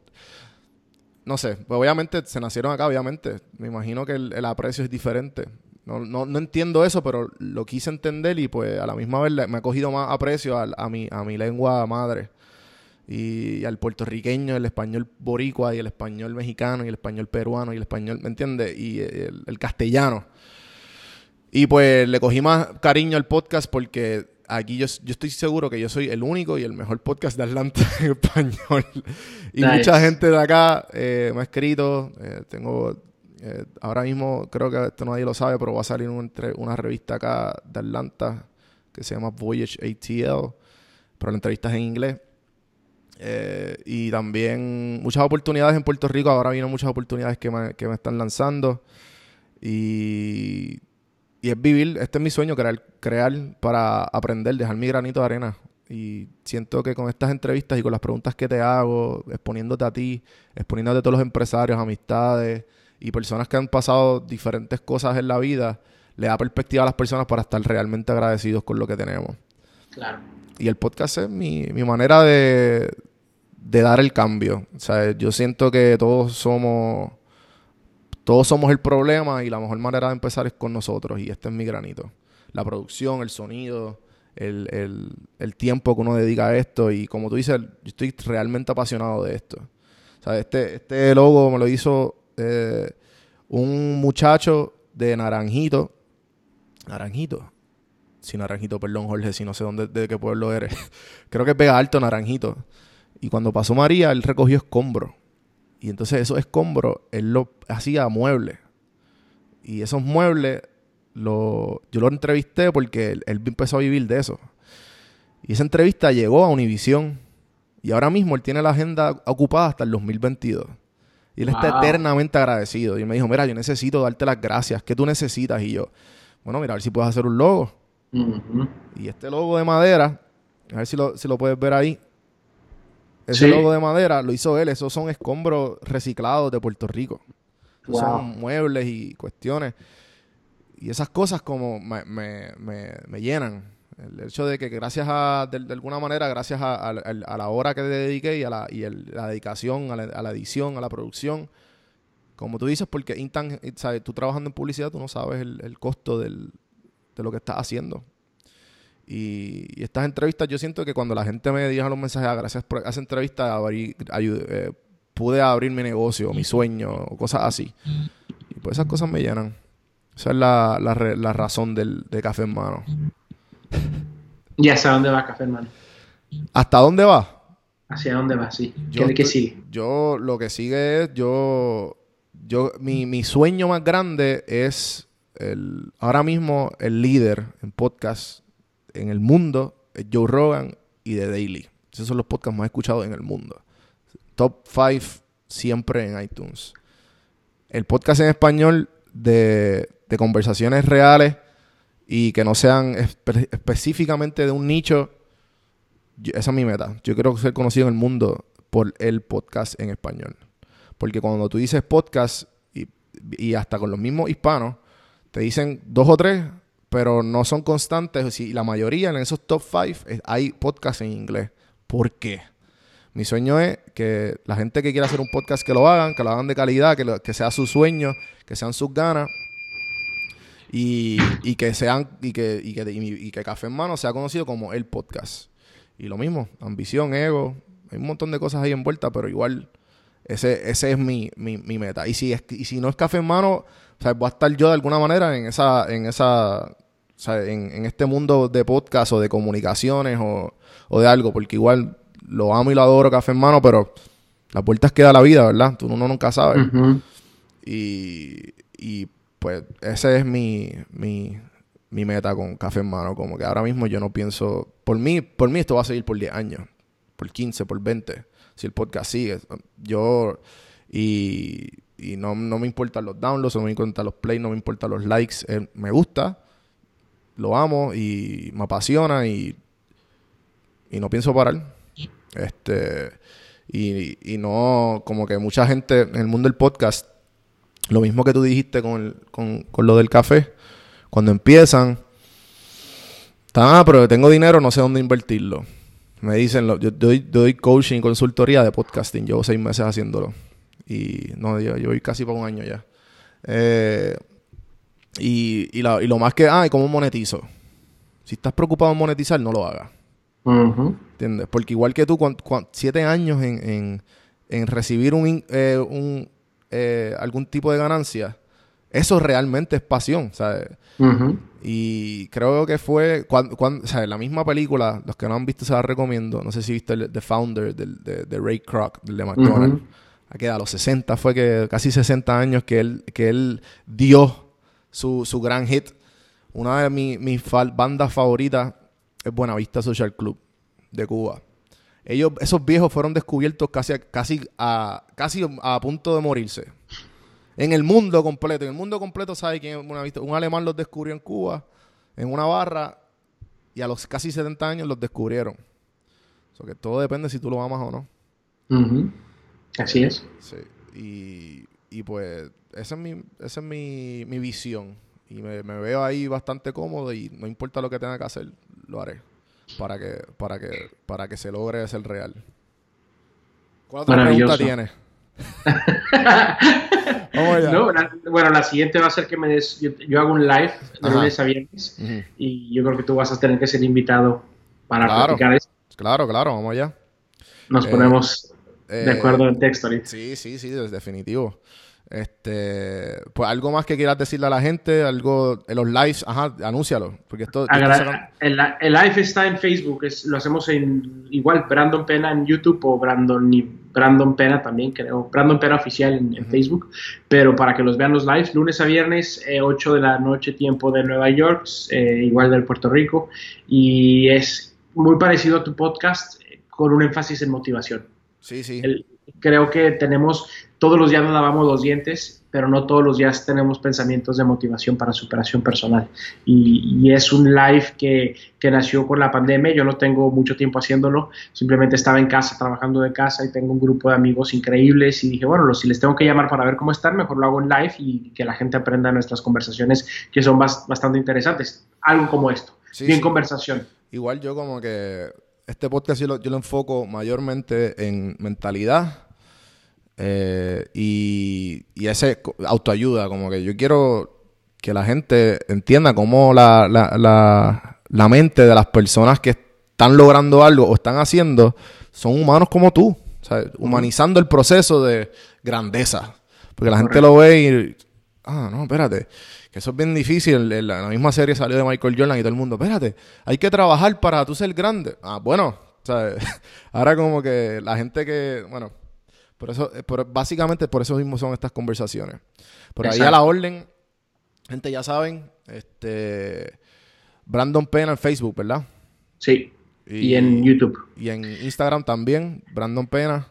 No sé, pues obviamente se nacieron acá, obviamente. Me imagino que el, aprecio es diferente. No, no, no entiendo eso, pero lo quise entender y pues a la misma vez me ha cogido más aprecio a, mi, a mi lengua madre. Y, al puertorriqueño, el español boricua y el español mexicano y el español peruano y el español, ¿me entiendes? Y el castellano. Y pues le cogí más cariño al podcast porque aquí yo, yo estoy seguro que yo soy el único y el mejor podcast de Atlanta [LAUGHS] en español. Y Nice. mucha gente de acá eh, me ha escrito. eh, tengo eh, ahora mismo, creo que esto nadie lo sabe, pero va a salir un entre- una revista acá de Atlanta que se llama Voyage ATL, pero la entrevista es en inglés. Eh, y también muchas oportunidades en Puerto Rico. Ahora vienen muchas oportunidades que me, que me están lanzando. Y, y es vivir, este es mi sueño, crear, crear para aprender, dejar mi granito de arena. Y siento que con estas entrevistas y con las preguntas que te hago, exponiéndote a ti, exponiéndote a todos los empresarios, amistades y personas que han pasado diferentes cosas en la vida, le da perspectiva a las personas para estar realmente agradecidos con lo que tenemos. Claro. Y el podcast es mi, mi manera de, de dar el cambio. O sea, yo siento que todos somos todos somos el problema y la mejor manera de empezar es con nosotros. Y este es mi granito. La producción, el sonido, el, el- tiempo que uno dedica a esto. Y como tú dices, yo estoy realmente apasionado de esto. Este, este logo me lo hizo eh, un muchacho de Naranjito. Naranjito. Sí, Naranjito, perdón, Jorge, si no sé dónde, de qué pueblo eres. [LAUGHS] Creo que es Vega Alto, Naranjito. Y cuando pasó María, él recogió escombros. Y entonces esos escombros, él lo hacía muebles. Y esos muebles, lo, yo lo entrevisté porque él, él empezó a vivir de eso. Y esa entrevista llegó a Univisión. Y ahora mismo él tiene la agenda ocupada hasta el 2022. Y él está eternamente agradecido. Y me dijo, mira, yo necesito darte las gracias. ¿Qué tú necesitas? Y yo, bueno, mira, a ver si puedes hacer un logo. Y este logo de madera, a ver si lo, si lo puedes ver ahí. Ese Sí. logo de madera lo hizo él. Esos son escombros reciclados de Puerto Rico. Wow. Son muebles y cuestiones. Y esas cosas como me, me- me- me llenan. El hecho de que gracias a, de, de alguna manera, gracias a, a- la hora que te dediqué y a la, y el- la dedicación, a la, a la edición, a la producción, como tú dices, porque intan- ¿sabes? tú trabajando en publicidad, tú no sabes el, el costo del- de lo que estás haciendo. Y, y estas entrevistas, yo siento que cuando la gente me deja los mensajes, "Ah, gracias por esa entrevista, abrí- eh, pude abrir mi negocio, mi sueño, o cosas así. Y pues esas cosas me llenan. Esa es la, la, razón del, de Café en Mano. ¿Y hacia dónde va Café Hermano? ¿Hasta dónde va? ¿Hacia dónde va? Sí. Yo ¿Qué, sigue? Yo lo que sigue es, yo, yo, mi, mi sueño más grande es el, ahora mismo el líder en podcast en el mundo es Joe Rogan y The Daily. Esos son los podcasts más escuchados en el mundo. Top 5 siempre en iTunes. El podcast en español de, conversaciones reales y que no sean espe- específicamente de un nicho, esa es mi meta. Yo quiero ser conocido en el mundo por el podcast en español. Porque cuando tú dices podcast y hasta con los mismos hispanos, te dicen dos o tres, pero no son constantes. Y la mayoría en esos top five eh, hay podcasts en inglés. ¿Por qué? Mi sueño es que la gente que quiera hacer un podcast que lo hagan, que lo hagan de calidad, que, lo- que sea su sueño, que sean sus ganas. Y, y que sean, y que, y que, y que Café en Mano sea conocido como el podcast. Y lo mismo, ambición, ego, hay un montón de cosas ahí envueltas, pero igual ese, ese es mi, mi, mi meta. Y si, es, y si no es café en mano, o sea, voy a estar yo de alguna manera en esa, en esa, o sea, en, en este mundo de podcast o de comunicaciones o, o de algo, porque igual lo amo y lo adoro café en mano, pero las vueltas que da la vida, ¿verdad? Tú uno nunca sabe. Y, y pues ese es mi, mi, mi meta con Café en Mano. Como que ahora mismo yo no pienso... Por mí, por mí esto va a seguir por 10 años. Por 15, por 20. Si el podcast sigue. Yo... Y, y no, no me importan los downloads, no me importan los plays, no me importan los likes. Eh, me gusta. Lo amo y me apasiona y... Y no pienso parar. Este... Y, y no... Como que mucha gente en el mundo del podcast lo mismo que tú dijiste con, el- con, con lo del café. Cuando empiezan, "Ah, pero tengo dinero, no sé dónde invertirlo. Me dicen, lo- yo doy, doy coaching y consultoría de podcasting. Llevo seis meses haciéndolo. Y no, yo, yo voy casi para un año ya. Eh, y, y, la- y lo más que, ah, ¿y cómo monetizo? Si estás preocupado en monetizar, no lo hagas. ¿Entiendes? Porque igual que tú, siete años en, en- en recibir un, eh, un, eh, algún tipo de ganancia, eso realmente es pasión, ¿sabes? Y creo que fue, cuando, cuando, ¿sabes? La misma película, los que no han visto se la recomiendo. No sé si viste el, The Founder del- de, de Ray Kroc, del de McDonald's. Ujú. Aquí a los 60 fue que, casi 60 años que él, que él dio su, su gran hit. Una de mi- mis fal- bandas favoritas es Buenavista Social Club de Cuba. Ellos, esos viejos fueron descubiertos casi, a- casi, a, casi a punto de morirse. En el mundo completo. En el mundo completo sabe quién es Buenavista. Un alemán los descubrió en Cuba, en una barra, y a los casi 70 años los descubrieron. O sea que todo depende si tú lo amas o no. Así es. Sí. Y, y pues esa es mi, esa es mi, mi visión. Y me, me veo ahí bastante cómodo y no importa lo que tenga que hacer, lo haré. Para que, para que, para que se logre ser real. ¿Cuál otra pregunta tienes? [LAUGHS] No, la- bueno, la siguiente va a ser que me des. Yo, yo hago un live de lunes a viernes y yo creo que tú vas a tener que ser invitado para Claro. platicar esto. Claro, claro, vamos allá. Nos Eh, ponemos Eh, de acuerdo en texto. Sí, sí, sí, es definitivo. Este, pues algo más que quieras decirle a la gente, algo en los lives, ajá, anúncialo, porque esto, Agra- el, el live está en Facebook, es- lo hacemos en igual Brandon Pena en YouTube o Brandon y Brandon Pena también creo, Brandon Pena oficial en, en Facebook, pero para que los vean los lives, lunes a viernes, eh, 8 de la noche tiempo de Nueva York, eh, igual del Puerto Rico, y es muy parecido a tu podcast eh, con un énfasis en motivación. Sí, sí. El- creo que tenemos, todos los días nos lavamos los dientes, pero no todos los días tenemos pensamientos de motivación para superación personal. Y, y es un live que, que nació con la pandemia, yo no tengo mucho tiempo haciéndolo, simplemente estaba en casa, trabajando de casa y tengo un grupo de amigos increíbles y dije, bueno, si les tengo que llamar para ver cómo están, mejor lo hago en live y que la gente aprenda nuestras conversaciones que son bas- bastante interesantes. Algo como esto, Sí, bien sí. conversación. Igual yo como que este podcast yo lo, yo lo enfoco mayormente en mentalidad eh, y, y ese autoayuda, como que yo quiero que la gente entienda cómo la, la, la, la mente de las personas que están logrando algo o están haciendo son humanos como tú, ¿sabes? humanizando el proceso de grandeza. Porque la gente lo ve y, ah, no, espérate, que eso es bien difícil. En la, misma serie salió de Michael Jordan y todo el mundo, espérate, hay que trabajar para tú ser grande. Ah, bueno, ¿sabes? [LAUGHS] ahora como que la gente que, bueno, por eso, eh, por- básicamente por eso mismo son estas conversaciones. Por ahí a la Exacto. orden, gente ya saben, este, Brandon Pena en Facebook, ¿verdad? Sí, y, en YouTube. Y en Instagram también, Brandon Pena.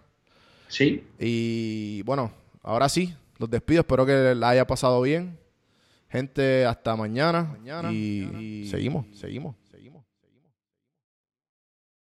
Sí. Y bueno, ahora sí, los despido. Espero que la haya pasado bien. Gente, hasta mañana. y seguimos, seguimos.